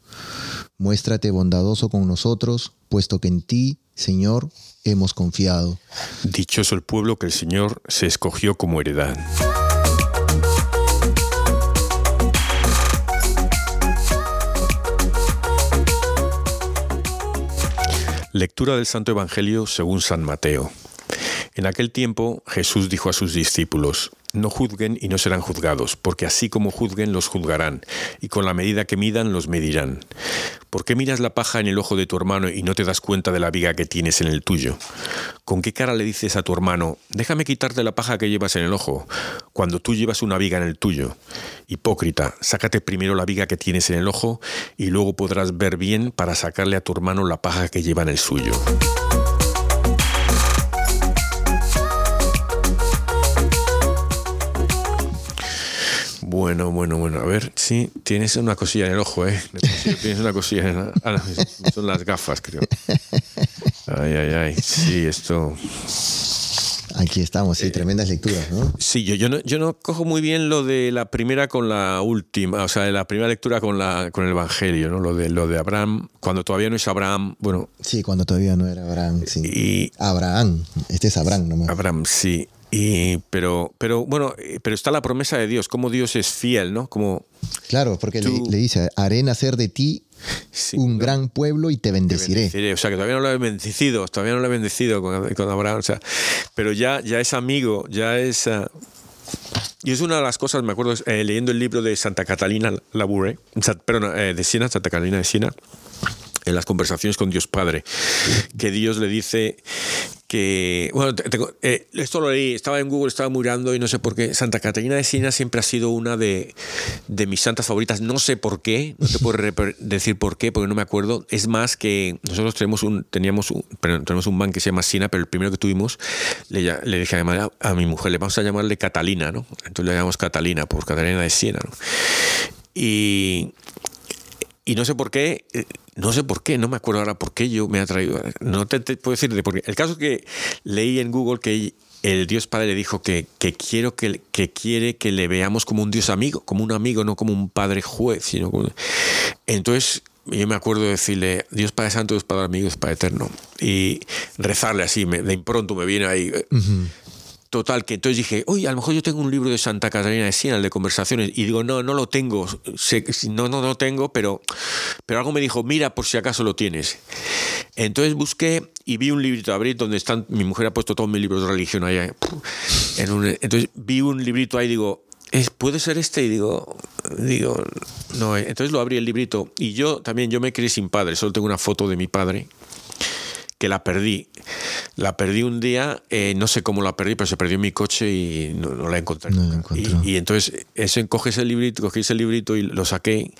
Muéstrate bondadoso con nosotros, puesto que en ti, Señor, hemos confiado. Dichoso el pueblo que el Señor se escogió como heredad. Lectura del Santo Evangelio según San Mateo. En aquel tiempo Jesús dijo a sus discípulos, No juzguen y no serán juzgados, porque así como juzguen los juzgarán, y con la medida que midan los medirán. ¿Por qué miras la paja en el ojo de tu hermano y no te das cuenta de la viga que tienes en el tuyo? ¿Con qué cara le dices a tu hermano, déjame quitarte la paja que llevas en el ojo, cuando tú llevas una viga en el tuyo? Hipócrita, sácate primero la viga que tienes en el ojo y luego podrás ver bien para sacarle a tu hermano la paja que lleva en el suyo. Bueno, bueno, bueno. A ver, sí, tienes una cosilla en el ojo, ¿eh? Tienes una cosilla en la... ah, son las gafas, creo. Ay, ay, ay. Sí, esto... Aquí estamos, sí, tremendas lecturas, ¿no? Sí, yo, yo, no, yo no cojo muy bien lo de la primera con la última, o sea, la primera lectura con, la, con el Evangelio, ¿no? Lo de, lo de Abraham, cuando todavía no es Abraham, bueno... Sí, cuando todavía no era Abraham, sí. Y, Abraham, este es Abraham nomás. Abraham, sí. Y, pero, pero bueno, pero está la promesa de Dios, como Dios es fiel, ¿no? Como claro, porque le, le, dice, haré nacer de ti un gran pueblo y te bendeciré. O sea, que todavía no lo he bendecido, todavía no lo he bendecido con, con Abraham. O sea, pero ya, ya es amigo, ya es... Uh, y es una de las cosas, me acuerdo, eh, leyendo el libro de Santa Catalina Labure, perdón, eh, de Siena, Santa Catalina de Siena, en las conversaciones con Dios Padre, que Dios le dice que, bueno, eh, esto lo leí, estaba en Google, estaba mirando y no sé por qué, Santa Catarina de Siena siempre ha sido una de, de mis santas favoritas, no sé por qué, no te puedo decir por qué, porque no me acuerdo, es más que nosotros tenemos un, teníamos un, tenemos un man que se llama Siena, pero el primero que tuvimos, le, le dije a, a mi mujer, le vamos a llamarle Catalina, ¿no? Entonces le llamamos Catalina, por Catalina de Siena, ¿no? Y, y no sé por qué, eh, no sé por qué, no me acuerdo ahora por qué yo me ha traído. No te, puedo decir de por qué. El caso que leí en Google que el Dios Padre le dijo que, que, quiero que, que quiere que le veamos como un Dios amigo, como un amigo, no como un Padre juez, sino Entonces yo me acuerdo de decirle, Dios Padre Santo, Dios Padre Amigo, Dios Padre Eterno. Y rezarle así, de impronto me viene ahí. Total, que entonces dije, oye, a lo mejor yo tengo un libro de Santa Catarina de Siena, el de conversaciones, y digo, no, no lo tengo, no, no, no lo tengo, pero, pero algo me dijo, mira por si acaso lo tienes. Entonces busqué y vi un librito, abrí donde están, mi mujer ha puesto todos mis libros de religión ahí. entonces vi un librito ahí y digo, ¿puede ser este? Y digo, digo, no, entonces lo abrí el librito y yo también, yo me crié sin padre, solo tengo una foto de mi padre que la perdí. La perdí un día, eh, no sé cómo la perdí, pero se perdió en mi coche y no, la encontré. y, entonces ese, cogí ese librito, cogí ese librito y lo saqué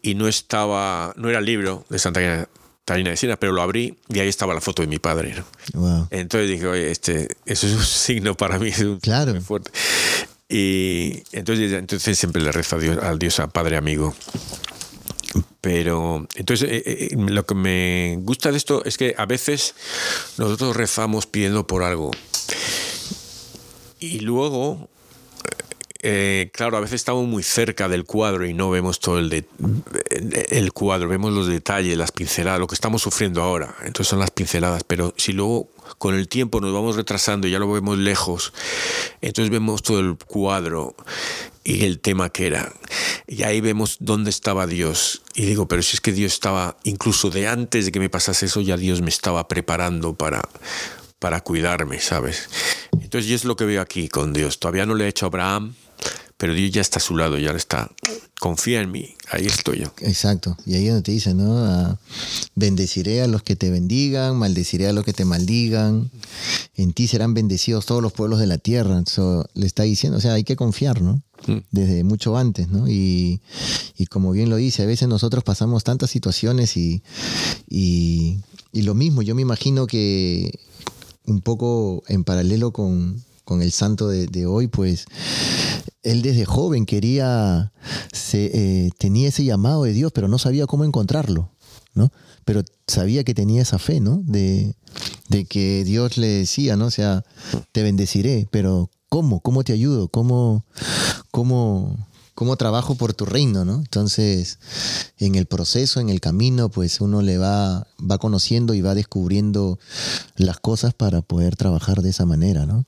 y no estaba, no era el libro de Santa Catarina de Siena, pero lo abrí y ahí estaba la foto de mi padre. Entonces dije, oye, este, eso es un signo para mí, es claro. muy fuerte. Y entonces, entonces siempre le rezo a Dios, al Dios, a Padre amigo. Pero entonces eh, eh, lo que me gusta de esto es que a veces nosotros rezamos pidiendo por algo. Y luego, eh, claro, a veces estamos muy cerca del cuadro y no vemos todo el, el cuadro, vemos los detalles, las pinceladas, lo que estamos sufriendo ahora. Entonces son las pinceladas. Pero si luego con el tiempo nos vamos retrasando y ya lo vemos lejos, entonces vemos todo el cuadro y el tema que era. Y ahí vemos dónde estaba Dios. Y digo, pero si es que Dios estaba, incluso de antes de que me pasase eso, ya Dios me estaba preparando para, para cuidarme, ¿sabes? Entonces, yo es lo que veo aquí con Dios. Todavía no le he hecho a Abraham, pero Dios ya está a su lado, ya está. Confía en mí, ahí estoy yo. Exacto, y ahí donde te dice, ¿no? Ah, bendeciré a los que te bendigan, maldeciré a los que te maldigan, en ti serán bendecidos todos los pueblos de la tierra. Eso le está diciendo, o sea, hay que confiar, ¿no? Mm. Desde mucho antes, ¿no? Y, como bien lo dice, a veces nosotros pasamos tantas situaciones y, y, y lo mismo, yo me imagino que un poco en paralelo con, con el santo de, hoy, pues él desde joven quería, se, eh, tenía ese llamado de Dios, pero no sabía cómo encontrarlo, ¿no? Pero sabía que tenía esa fe, ¿no? De, de que Dios le decía, ¿no? Sea, te bendeciré, pero ¿cómo? ¿Cómo te ayudo? ¿Cómo, cómo, cómo trabajo por tu reino, ¿no? Entonces, en el proceso, en el camino, pues uno le va, va conociendo y va descubriendo las cosas para poder trabajar de esa manera, ¿no?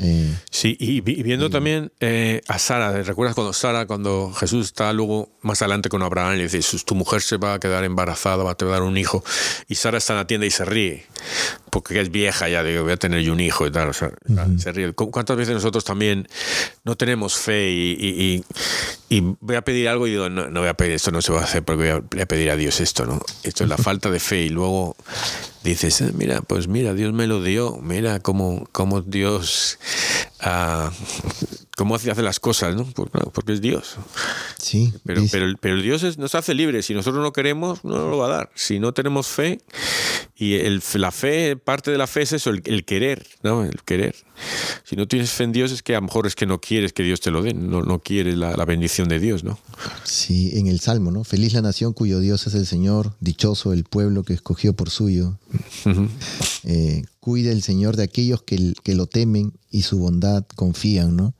Eh, sí, y, viendo también eh, a Sara, ¿recuerdas cuando Sara, cuando Jesús está luego más adelante con Abraham y le dice, tu mujer se va a quedar embarazada, va a dar un hijo, y Sara está en la tienda y se ríe, porque es vieja ya, digo, voy a tener yo un hijo y tal, o sea, se ríe. ¿Cuántas veces nosotros también no tenemos fe y, y, voy a pedir algo y digo, no, no voy a pedir esto, no se va a hacer porque voy a, pedir a Dios esto, ¿no? Esto es la falta de fe y luego dices, eh, mira, pues mira, Dios me lo dio, mira cómo, cómo Dios a cómo hace, hace las cosas, ¿no? Pues, porque es Dios. Sí. Pero, pero, pero Dios nos hace libres. Si nosotros no queremos, no nos lo va a dar. Si no tenemos fe, y el, la fe, parte de la fe es eso, el, querer, ¿no? El querer. Si no tienes fe en Dios es que a lo mejor es que no quieres que Dios te lo dé, no, no quieres la, bendición de Dios, ¿no? Sí, en el Salmo, ¿no? Feliz la nación cuyo Dios es el Señor, dichoso el pueblo que escogió por suyo. Eh, cuida el Señor de aquellos que, que lo temen y su bondad confían, ¿no?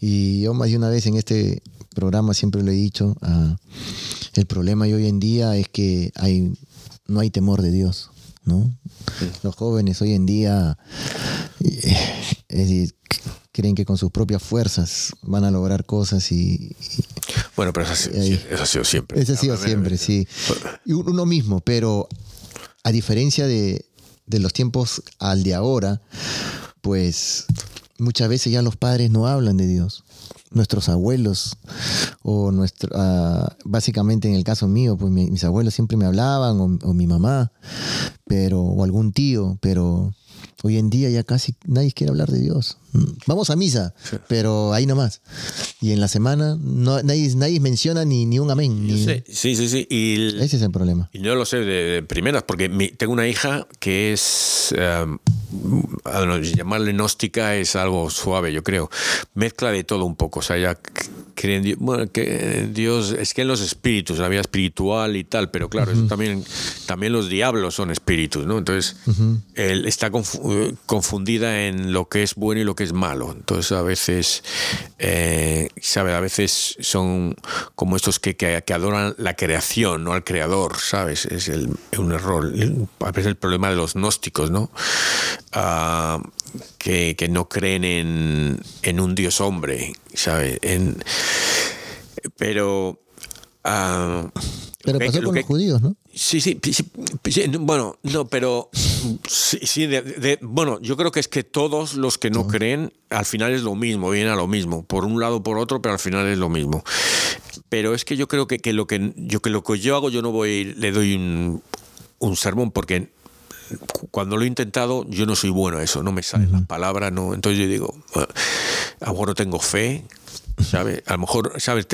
Y yo más de una vez en este programa siempre lo he dicho, uh, el problema hoy en día es que hay, no hay temor de Dios. ¿no? Los jóvenes hoy en día eh, creen que con sus propias fuerzas van a lograr cosas y... bueno, pero eso ha, sido, siempre. Eso ha sido siempre, sí. Y uno mismo, pero a diferencia de, de los tiempos al de ahora, pues muchas veces ya los padres no hablan de Dios. Nuestros abuelos o nuestro, ah, básicamente en el caso mío, pues mis abuelos siempre me hablaban o, mi mamá, pero o algún tío, pero hoy en día ya casi nadie quiere hablar de Dios. Vamos a misa, pero ahí nomás. Y en la semana no, nadie, nadie menciona ni, ni un amén. Sí, sí, sí. Y Ese es el problema. Y yo lo sé de, primeras, porque tengo una hija que es, um, llamarle gnóstica es algo suave, yo creo. Mezcla de todo un poco. O sea, ella cree en Dios, bueno, que Dios, es que en los espíritus, la vida espiritual y tal, pero claro, eso también, también los diablos son espíritus, ¿no? Entonces, él está confundida en lo que es bueno y lo que es malo. Entonces a veces, eh, ¿sabes? A veces son como estos que, que, adoran la creación, no al creador, ¿sabes? Es el, un error. A veces el problema de los gnósticos, ¿no? Ah, que, que, no creen en, en, un Dios hombre, ¿sabes? En, pero... Uh, pero pasó con los judíos, ¿no? Sí, sí, sí, bueno, no, pero sí, de, bueno, yo creo que es que todos los que no creen, al final es lo mismo, viene a lo mismo, por un lado por otro, pero al final es lo mismo. Pero es que yo creo que, que lo que yo que lo que yo hago, yo no voy, le doy un, un sermón porque cuando lo he intentado, yo no soy bueno a eso, no me sale la palabra, no. Entonces yo digo, ahora tengo fe, ¿sabe? A lo mejor, ¿sabes?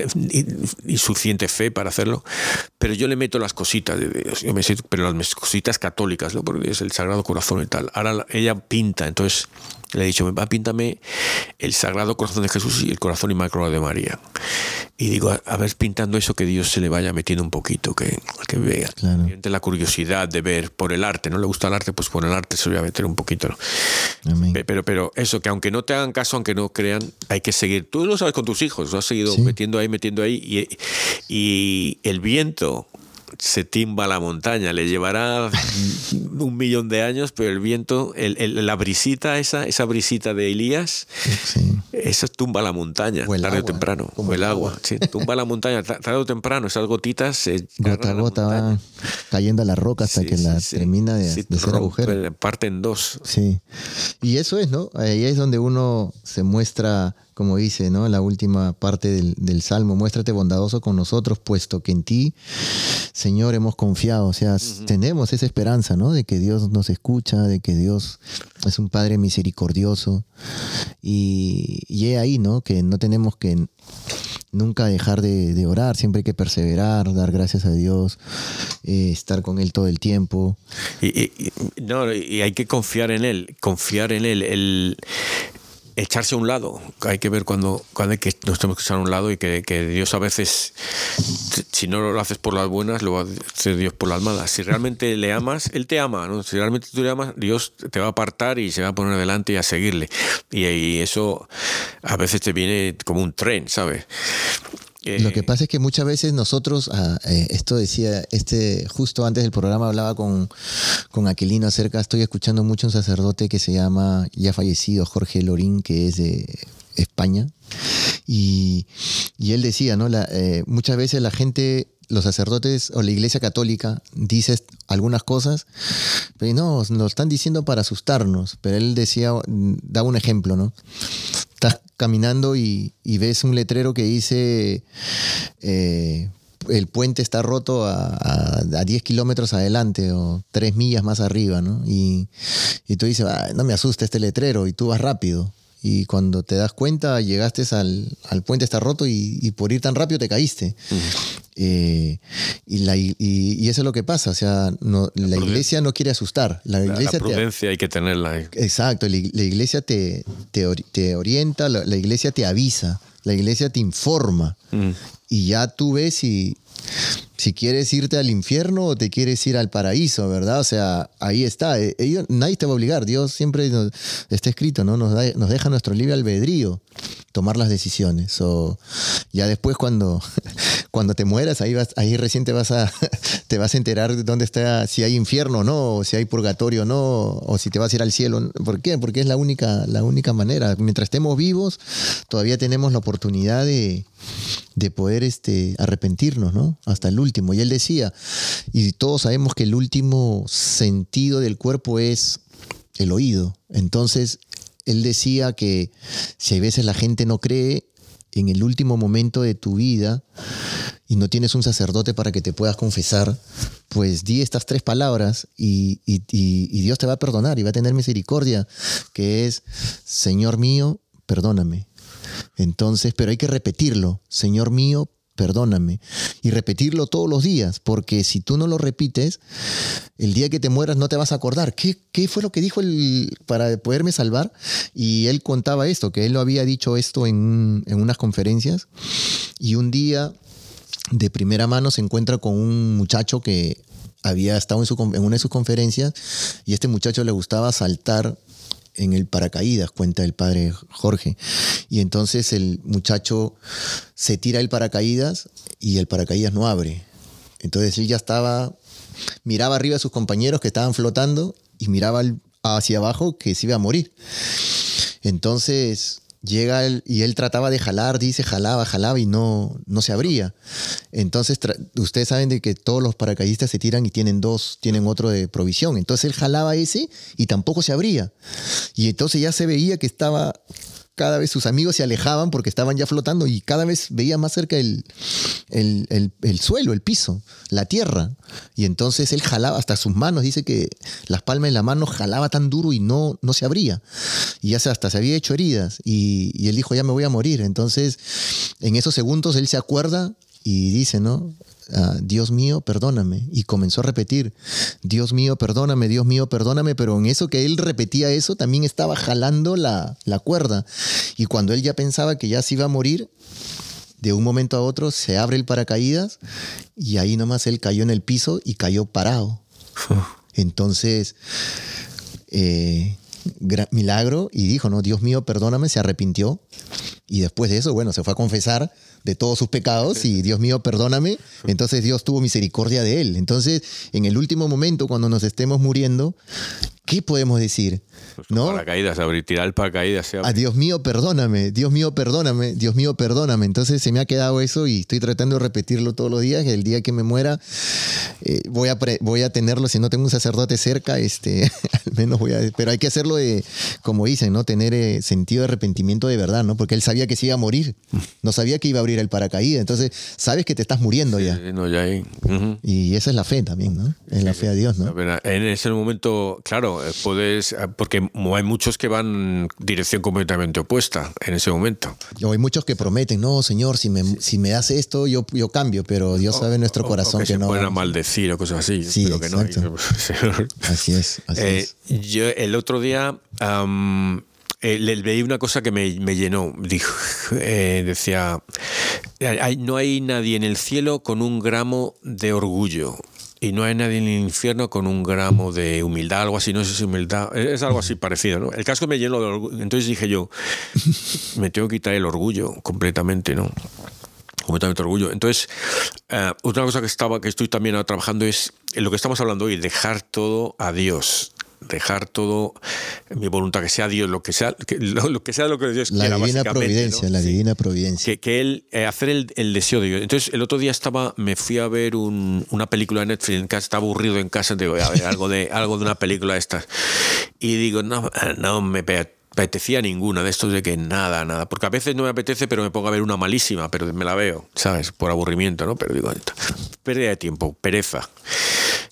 Insuficiente fe para hacerlo, pero yo le meto las cositas de Dios, yo me pero las cositas católicas, ¿no? Porque es el Sagrado Corazón y tal. Ahora ella pinta, entonces le he dicho, va, píntame el Sagrado Corazón de Jesús y el Corazón Inmaculado de María. Y digo, a, ver, pintando eso que Dios se le vaya metiendo un poquito, que, que vea. Claro. la curiosidad de ver por el arte, ¿no le gusta el arte? Pues por el arte se le va a meter un poquito. Pero, pero eso, que aunque no te hagan caso, aunque no crean, hay que seguir. Tú lo sabes con tus hijos, lo has seguido metiendo ahí, metiendo ahí. Y, y el viento se timba la montaña. Le llevará un millón de años, pero el viento, la brisita, esa, esa brisita de Elías, esa tumba la montaña, tarde o temprano. Como el agua, tumba la montaña, tarde o temprano, esas gotitas se Gota a gota va cayendo a la roca hasta que la termina de, de ser agujero. Parte en dos. Sí. Y eso es, ¿no? Ahí es donde uno se muestra como dice ¿no? la última parte del, Salmo, muéstrate bondadoso con nosotros, puesto que en ti, Señor, hemos confiado. O sea, tenemos esa esperanza, ¿no? De que Dios nos escucha, de que Dios es un Padre misericordioso. Y, y es ahí, ¿no? Que no tenemos que nunca dejar de, orar, siempre hay que perseverar, dar gracias a Dios, eh, estar con Él todo el tiempo. Y, no, y hay que confiar en Él, confiar en Él. El, echarse a un lado. Hay que ver cuando, cuando hay que, nos tenemos que echar a un lado y que, Dios a veces, si no lo haces por las buenas, lo va a hacer Dios por las malas. Si realmente le amas, Él te ama. ¿no? Si realmente tú le amas, Dios te va a apartar y se va a poner delante y a seguirle. Y, y eso a veces te viene como un tren, ¿sabes? Lo que pasa es que muchas veces nosotros, ah, eh, esto decía, este, justo antes del programa hablaba con, con Aquilino acerca, estoy escuchando mucho un sacerdote que se llama, ya fallecido, Jorge Lorín, que es de España, y, él decía, ¿no? La, eh, muchas veces la gente los sacerdotes o la iglesia católica dice algunas cosas, pero no, lo están diciendo para asustarnos. Pero él decía, daba un ejemplo, ¿no? Estás caminando y, ves un letrero que dice eh, el puente está roto a, 10 kilómetros adelante o 3 millas más arriba, ¿no? Y, tú dices, no me asusta este letrero y tú vas rápido y cuando te das cuenta llegaste al, al puente está roto y, por ir tan rápido te caíste. Eh, y, la, y, eso es lo que pasa, o sea, no, la, iglesia no quiere asustar. La, iglesia prudencia hay que tenerla. Exacto, la, iglesia te, te, orienta, la, iglesia te avisa, la iglesia te informa. Y ya tú ves si, si quieres irte al infierno o te quieres ir al paraíso, ¿verdad? O sea, ahí está. E, ellos, nadie te va a obligar. Dios siempre está escrito, ¿no? Nos, nos deja nuestro libre albedrío tomar las decisiones. O ya después cuando, cuando te mueras, ahí, vas, ahí recién te vas, a, te vas a enterar de dónde está, si hay infierno o no, o si hay purgatorio o no, o si te vas a ir al cielo. ¿Por qué? Porque es la única, la única manera. Mientras estemos vivos, todavía tenemos la oportunidad de, de poder este, arrepentirnos, ¿no? Hasta el último. Y él decía, y todos sabemos que el último sentido del cuerpo es el oído. Entonces, él decía que si hay veces la gente no cree, en el último momento de tu vida y no tienes un sacerdote para que te puedas confesar, pues di estas tres palabras y, Dios te va a perdonar y va a tener misericordia, que es, Señor mío, perdóname. Entonces, pero hay que repetirlo, Señor mío, perdóname. Y repetirlo todos los días, porque si tú no lo repites, el día que te mueras no te vas a acordar. ¿Qué, qué fue lo que dijo él para poderme salvar? Y él contaba esto, que él lo había dicho esto en, en unas conferencias. Y un día, de primera mano, se encuentra con un muchacho que había estado en, su, en una de sus conferencias y este muchacho le gustaba saltar en el paracaídas, cuenta el padre Jorge. Y entonces el muchacho se tira el paracaídas y el paracaídas no abre. Entonces él ya estaba, miraba arriba a sus compañeros que estaban flotando y miraba hacia abajo que se iba a morir. Entonces llega él y él trataba de jalar, dice, jalaba, jalaba y no, no se abría. Entonces, ustedes saben de que todos los paracaidistas se tiran y tienen dos, tienen otro de provisión. Entonces él jalaba ese y tampoco se abría. Y entonces ya se veía que estaba cada vez sus amigos se alejaban porque estaban ya flotando y cada vez veía más cerca el, el, suelo, el piso, la tierra. Y entonces él jalaba hasta sus manos, dice que las palmas de la mano jalaba tan duro y no, no se abría. Y ya hasta se había hecho heridas y, y él dijo, ya me voy a morir. Entonces, en esos segundos él se acuerda y dice, ¿no? Ah, Dios mío, perdóname. Y comenzó a repetir, Dios mío, perdóname, Dios mío, perdóname. Pero en eso que él repetía eso, también estaba jalando la, la cuerda. Y cuando él ya pensaba que ya se iba a morir, de un momento a otro se abre el paracaídas y ahí nomás él cayó en el piso y cayó parado. Entonces, eh, milagro y dijo, no, Dios mío, perdóname, se arrepintió. Y después de eso, bueno, se fue a confesar de todos sus pecados y Dios mío, perdóname. Entonces Dios tuvo misericordia de él. Entonces, en el último momento, cuando nos estemos muriendo, ¿qué podemos decir? Pues ¿No? Paracaídas, abrir, tirar el paracaídas. A ah, Dios mío, perdóname, Dios mío, perdóname, Dios mío, perdóname. Entonces se me ha quedado eso y estoy tratando de repetirlo todos los días. El día que me muera eh, voy, a voy a tenerlo, si no tengo un sacerdote cerca, este, al menos voy a... Pero hay que hacerlo de, como dicen, ¿no? Tener eh, sentido de arrepentimiento de verdad, ¿no? Porque él sabía que se iba a morir. No sabía que iba a abrir el paracaídas. Entonces sabes que te estás muriendo ya. Y esa es la fe también, ¿no? Es la fe a Dios, ¿no? En ese momento, claro, eh, puedes... Porque hay muchos que van dirección completamente opuesta en ese momento. O hay muchos que prometen, no, Señor, si me, si me das esto, yo, yo cambio, pero Dios sabe en nuestro corazón que, no. Pueden maldecir o cosas así. Sí, que no. así es. Así eh, es. Yo el otro día eh, le veí una cosa que me, me llenó. Dijo, eh, decía, no hay nadie en el cielo con un gramo de orgullo y no hay nadie en el infierno con un gramo de humildad, algo así, no sé si humildad, es algo así parecido, ¿no? El casco me llenó de orgullo, entonces dije yo, me tengo que quitar el orgullo completamente, ¿no? Completamente orgullo. Entonces, eh, otra cosa que estaba, que estoy también trabajando es lo que estamos hablando hoy, dejar todo a Dios dejar todo mi voluntad, que sea Dios, lo que sea, lo, que sea lo que Dios la Divina providencia, La divina providencia. Que, él, eh, hacer el, deseo de Dios. Entonces, el otro día estaba, me fui a ver una película de Netflix, en casa, estaba aburrido en casa, digo, a ver, algo de, algo de una película de estas. Y digo, no, no me apetecía ninguna de estos de que nada, nada. Porque a veces no me apetece, pero me pongo a ver una malísima, pero me la veo, ¿sabes? Por aburrimiento, ¿no? Pero digo, pérdida de tiempo, pereza.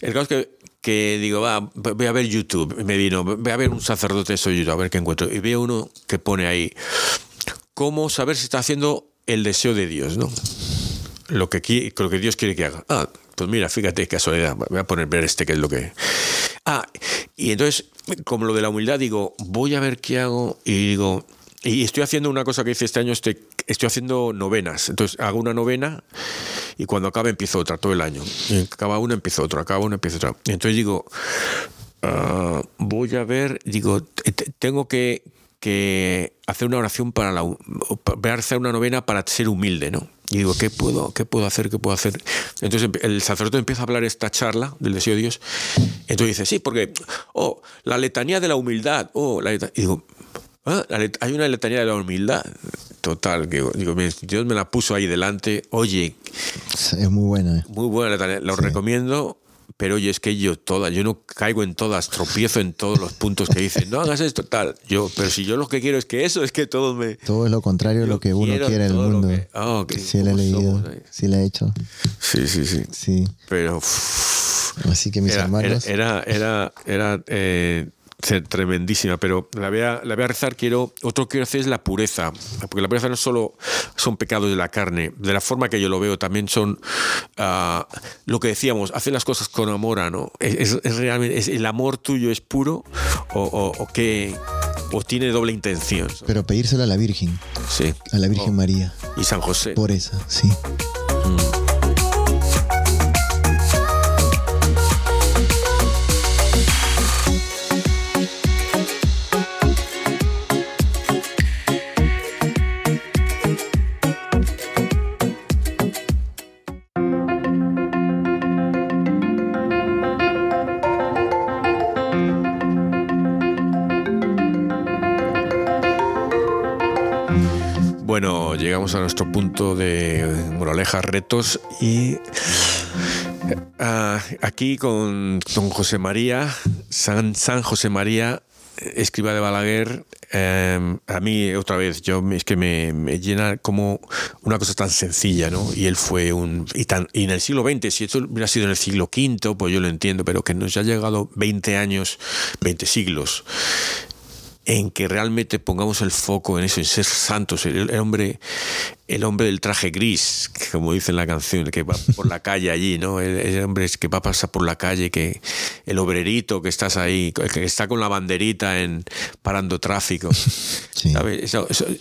El caso es que que digo, va, voy a ver YouTube. Me vino, voy a ver un sacerdote de YouTube, a ver qué encuentro. Y veo uno que pone ahí, cómo saber si está haciendo el deseo de Dios, ¿no? Lo que, lo que Dios quiere que haga. Ah, pues mira, fíjate casualidad. Voy a poner ver este que es lo que. Ah, y entonces, como lo de la humildad, digo, voy a ver qué hago. Y digo, y estoy haciendo una cosa que hice este año, estoy, estoy haciendo novenas. Entonces hago una novena y cuando acaba empiezo otra todo el año. Y acaba una, empiezo otra, acaba una, empiezo otra. Y entonces digo, ah, voy a ver, digo, tengo que, que hacer una oración para la... Hacer una novena para ser humilde, ¿no? Y digo, ¿qué puedo, ¿qué puedo hacer? ¿Qué puedo hacer? Entonces el sacerdote empieza a hablar esta charla del deseo de Dios. Entonces dice, sí, porque, oh, la letanía de la humildad, oh, la letanía. Y digo, ah, hay una letanía de la humildad. Total, que digo, Dios me la puso ahí delante. Oye, es muy buena. ¿eh? Muy buena letanía, lo recomiendo pero oye, es que yo todas, yo no caigo en todas, tropiezo en todos los puntos que dicen, no hagas esto, tal. Yo, pero si yo lo que quiero es que eso, es que todo me. Todo es lo contrario a lo que uno quiere en el mundo. Que, oh, sí, le he leído, sí le he hecho. Sí, sí, sí. Sí. Pero. Así que mis hermanos. Era, era, era, eh, tremendísima, pero la voy, a, la voy a rezar. Quiero, otro que quiero hacer es la pureza, porque la pureza no solo son pecados de la carne, de la forma que yo lo veo, también son uh, lo que decíamos, hacer las cosas con amor, ¿no? Es, es realmente, es, el amor tuyo es puro o, o, o que o tiene doble intención. Pero pedírselo a la Virgen. Sí. A la Virgen María. Y San José. Por eso, sí. Mm. Llegamos a nuestro punto de moralejas, retos y ah, aquí con don José María, San, José María, escriba de Balaguer, em, a mí otra vez, yo es que me, llena como una cosa tan sencilla, ¿no? Y él fue un... Y, tan, y en el siglo XX, si esto hubiera sido en el siglo V, pues yo lo entiendo, pero que nos ha llegado 20 años, 20 siglos, en que realmente pongamos el foco en eso, en ser santos, el, hombre, el hombre del traje gris, como dice en la canción, que va por la calle allí, ¿no? El, hombre que va a pasar por la calle, que el obrerito que estás ahí, que está con la banderita en parando tráfico. ¿sabes?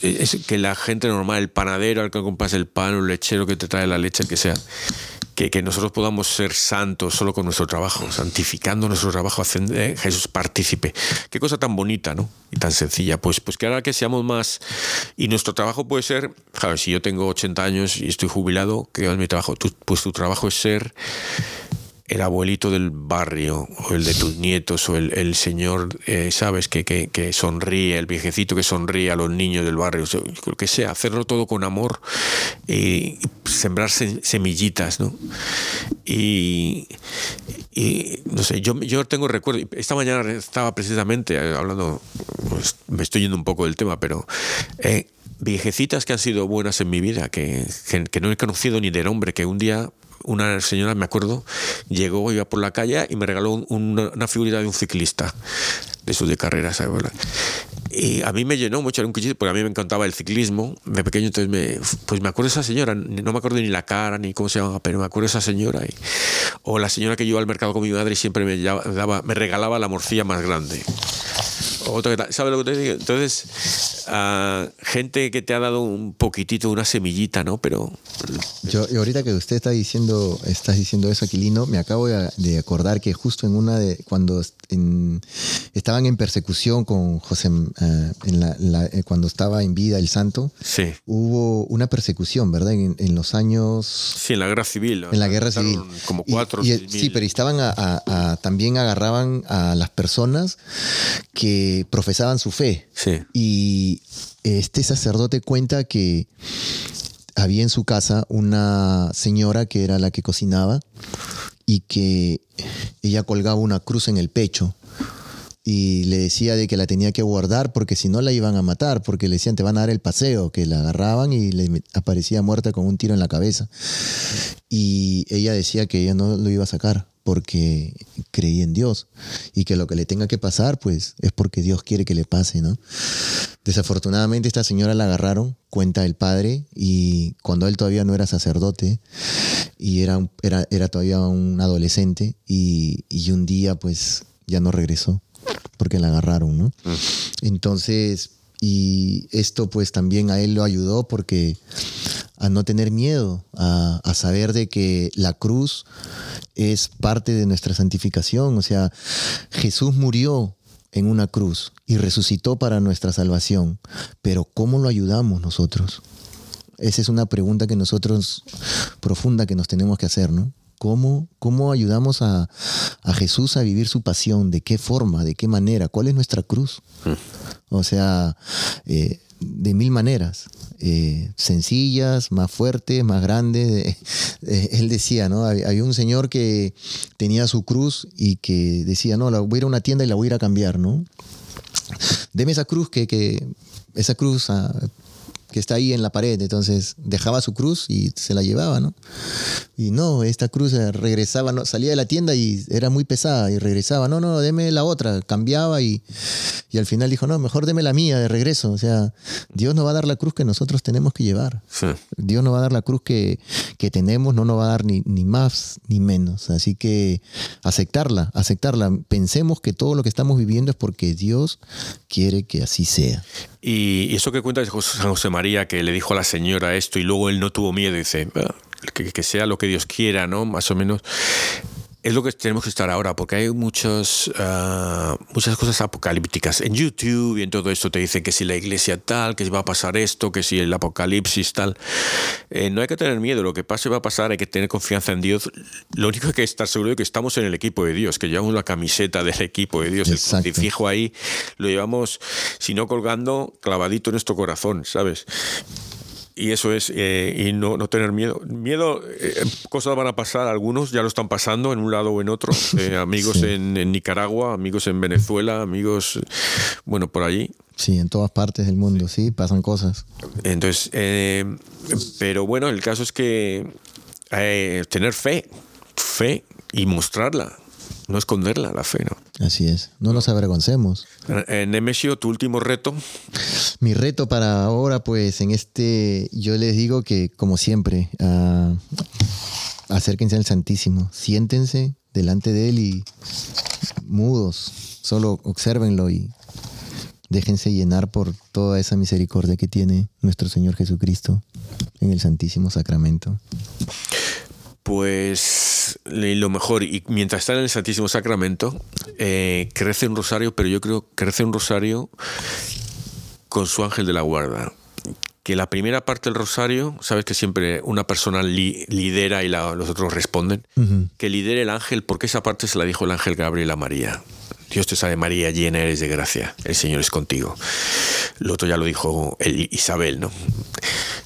es que la gente normal, el panadero al que compras el pan, el lechero que te trae la leche, el que sea, que, nosotros podamos ser santos solo con nuestro trabajo, santificando nuestro trabajo, haciendo eh, Jesús partícipe. Qué cosa tan bonita, ¿no? Y tan sencilla. Pues, pues que ahora que seamos más. Y nuestro trabajo puede ser, si yo tengo 80 años y estoy jubilado, ¿qué es mi trabajo? pues tu trabajo es ser el abuelito del barrio, o el de tus nietos, o el, señor, eh, ¿sabes?, que, que, sonríe, el viejecito que sonríe a los niños del barrio, lo que sea, hacerlo todo con amor y sembrar semillitas, ¿no? Y, no sé, yo, yo tengo recuerdo, esta mañana estaba precisamente eh, hablando, pues, me estoy yendo un poco del tema, pero... Eh, viejecitas que han sido buenas en mi vida, que, que, no he conocido ni de nombre, que un día una señora, me acuerdo, llegó, iba por la calle y me regaló una, una figurita de un ciclista, de su de carrera, ¿sabes? Y a mí me llenó mucho, era un cuchillo, porque a mí me encantaba el ciclismo de pequeño, entonces me, pues me acuerdo de esa señora, no me acuerdo ni la cara ni cómo se llamaba, pero me acuerdo de esa señora. O la señora que iba al mercado con mi madre y siempre me, daba, me regalaba la morcilla más grande. ¿Sabes lo que te digo? Entonces, uh, gente que te ha dado un poquitito, una semillita, ¿no? Pero. Yo, y ahorita que usted está diciendo, estás diciendo eso, Aquilino, me acabo de, acordar que justo en una de. cuando estaban en persecución con José, uh, en la, eh, cuando estaba en vida el santo, sí. hubo una persecución, ¿verdad? En, en, los años. Sí, en la guerra civil. En la guerra civil. Como cuatro. Y, sí, pero estaban a, también agarraban a las personas que profesaban su fe. Y este sacerdote cuenta que había en su casa una señora que era la que cocinaba y que ella colgaba una cruz en el pecho y le decía de que la tenía que guardar porque si no la iban a matar, porque le decían te van a dar el paseo, que la agarraban y le aparecía muerta con un tiro en la cabeza. Y ella decía que ella no lo iba a sacar porque creía en Dios y que lo que le tenga que pasar pues es porque Dios quiere que le pase, ¿no? Desafortunadamente esta señora la agarraron, cuenta el padre, y cuando él todavía no era sacerdote y era, era, era todavía un adolescente y, y un día pues ya no regresó porque la agarraron, ¿no? Mm. Entonces, y esto pues también a él lo ayudó porque a no tener miedo, a, a, saber de que la cruz es parte de nuestra santificación, o sea, Jesús murió en una cruz y resucitó para nuestra salvación, pero ¿cómo lo ayudamos nosotros? Esa es una pregunta que nosotros profunda que nos tenemos que hacer, ¿no? ¿Cómo, cómo ayudamos a, Jesús a vivir su pasión? ¿De qué forma? ¿De qué manera? ¿Cuál es nuestra cruz? Mm. O sea, eh, de mil maneras, eh, sencillas, más fuertes, más grandes. Eh, él decía, ¿no? Había un señor que tenía su cruz y que decía, no, la voy a ir a una tienda y la voy a ir a cambiar, ¿no? Deme esa cruz que, que esa cruz ah, que está ahí en la pared. Entonces dejaba su cruz y se la llevaba, ¿no? Y no, esta cruz regresaba, no, salía de la tienda y era muy pesada y regresaba. No, no, deme la otra. Cambiaba y, y al final dijo, no, mejor deme la mía de regreso. O sea, Dios nos va a dar la cruz que nosotros tenemos que llevar. Dios nos va a dar la cruz que, que tenemos, no nos va a dar ni, ni más ni menos. Así que aceptarla, aceptarla. Pensemos que todo lo que estamos viviendo es porque Dios quiere que así sea. Y eso que cuenta San José María, que le dijo a la señora esto y luego él no tuvo miedo dice, ah, que, que sea lo que Dios quiera, ¿no? Más o menos es lo que tenemos que estar ahora, porque hay muchos, ah, muchas cosas apocalípticas. En YouTube y en todo esto te dicen que si la iglesia tal, que va a pasar esto, que si el apocalipsis tal. Eh, no hay que tener miedo, lo que pase va a pasar, hay que tener confianza en Dios. Lo único que hay que estar seguro es que estamos en el equipo de Dios, que llevamos la camiseta del equipo de Dios. Exacto. El fijo ahí lo llevamos, si no colgando, clavadito en nuestro corazón, ¿sabes? Y eso es, eh, y no, no, tener miedo. Miedo, eh, cosas van a pasar, algunos ya lo están pasando en un lado o en otro. Eh, amigos en, Nicaragua, amigos en Venezuela, amigos, bueno, por allí. Sí, en todas partes del mundo, sí, pasan cosas. Entonces, pero bueno, el caso es que tener fe, fe y mostrarla no esconderla, la fe, ¿no? Así es, no nos avergoncemos. En Nemesio, tu último reto. Mi reto para ahora, pues en este, yo les digo que como siempre, uh, acérquense al Santísimo, siéntense delante de Él y mudos, solo observenlo y déjense llenar por toda esa misericordia que tiene nuestro Señor Jesucristo en el Santísimo Sacramento pues lo mejor, y mientras está en el Santísimo Sacramento, eh, crece un rosario, pero yo creo que crece un rosario con su ángel de la guarda. Que la primera parte del rosario, sabes que siempre una persona lidera y los otros responden, que lidere el ángel, porque esa parte se la dijo el ángel Gabriel a María. Dios te sabe, María, llena eres de gracia, el Señor es contigo. Lo otro ya lo dijo Isabel, ¿no?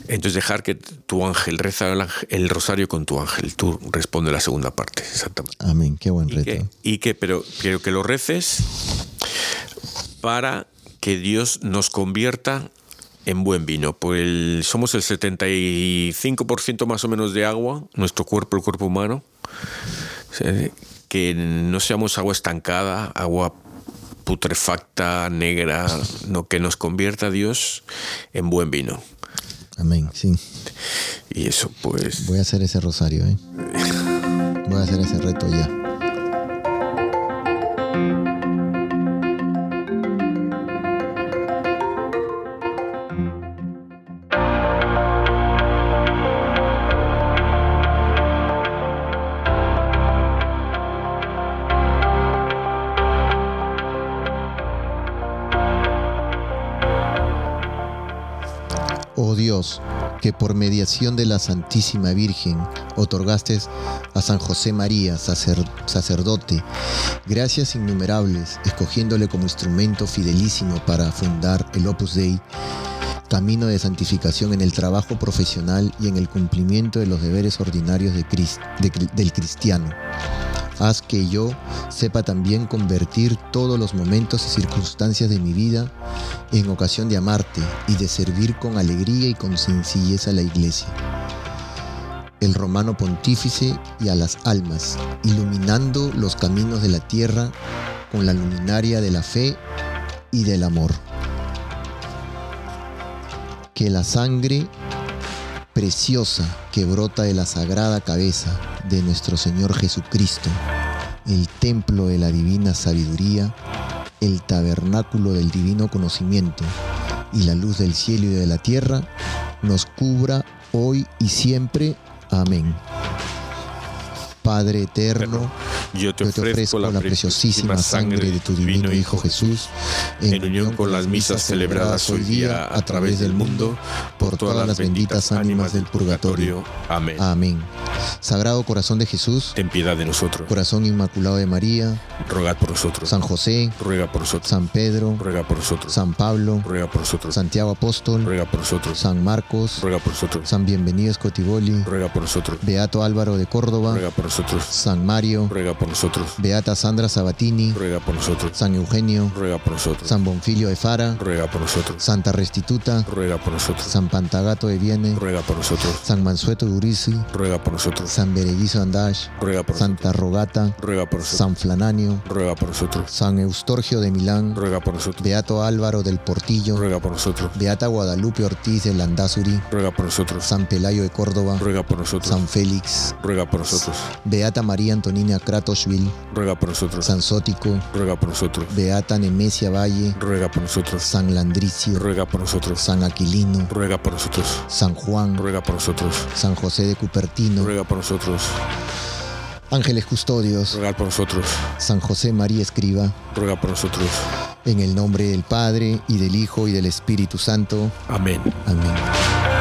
Entonces dejar que tu ángel reza el, rosario con tu ángel. Tú responde la segunda parte, exactamente. Amén, qué buen reto. Y que, pero quiero que lo reces para que Dios nos convierta en buen vino. Pues somos el 75% más o menos de agua, nuestro cuerpo, el cuerpo humano. Que no seamos agua estancada, agua putrefacta, negra, no, que nos convierta Dios en buen vino. Amén, sí. Y eso pues... Voy a hacer ese rosario, ¿eh? Voy a hacer ese reto ya. Que por mediación de la Santísima Virgen otorgaste a San José María, sacerdote, gracias innumerables, escogiéndole como instrumento fidelísimo para fundar el Opus Dei, camino de santificación en el trabajo profesional y en el cumplimiento de los deberes ordinarios del cristiano. Haz que yo, sepa también convertir todos los momentos y circunstancias de mi vida en ocasión de amarte y de servir con alegría y con sencillez a la iglesia. El romano pontífice y a las almas, iluminando los caminos de la tierra con la luminaria de la fe y del amor. Que la sangre preciosa que brota de la sagrada cabeza de nuestro Señor Jesucristo, el templo de la divina sabiduría, el tabernáculo del divino conocimiento y la luz del cielo y de la tierra, nos cubra hoy y siempre. Amén. Padre eterno, yo te ofrezco la preciosísima sangre de tu divino Hijo Jesús, en unión con las misas celebradas hoy día a través del mundo, por todas las benditas ánimas del purgatorio. Amén. Amén. Sagrado Corazón de Jesús, ten piedad de nosotros. Corazón Inmaculado de María, rogad por nosotros. San José, ruega por nosotros. San Pedro, ruega por nosotros. San Pablo, ruega por nosotros. Santiago Apóstol, ruega por nosotros. San Marcos, ruega por nosotros. San Bienvenido Escotiboli, ruega por nosotros. Beato Álvaro de Córdoba, ruega por nosotros. San Mario, ruega por nosotros. Beata Sandra Sabatini, ruega por nosotros. San Eugenio, ruega por nosotros. San Bonfilio de Fara, ruega por nosotros. Santa Restituta, ruega por nosotros. San Pantagato de Viene, ruega por nosotros. San Mansueto de Urizi, ruega por nosotros. San Bereguizo Andash, ruega por Santa Rogata, ruega por nosotros. San Flananio, ruega por nosotros. San Eustorgio de Milán, ruega por nosotros. Beato Álvaro del Portillo, ruega por nosotros. Beata Guadalupe Ortiz de Landazuri, ruega por nosotros. San Pelayo de Córdoba, ruega por nosotros. San Félix, ruega por nosotros. Beata María Antonina Kratoshvili, ruega por nosotros. San Sótico, ruega por nosotros. Beata Nemesia Valle, ruega por nosotros. San Landricio, ruega por nosotros. San Aquilino, ruega por nosotros. San Juan, ruega por nosotros. San José de Cupertino, ruega por nosotros. Ángeles custodios, ruega por nosotros. San José María Escriba, ruega por nosotros. En el nombre del Padre y del Hijo y del Espíritu Santo. Amén. Amén.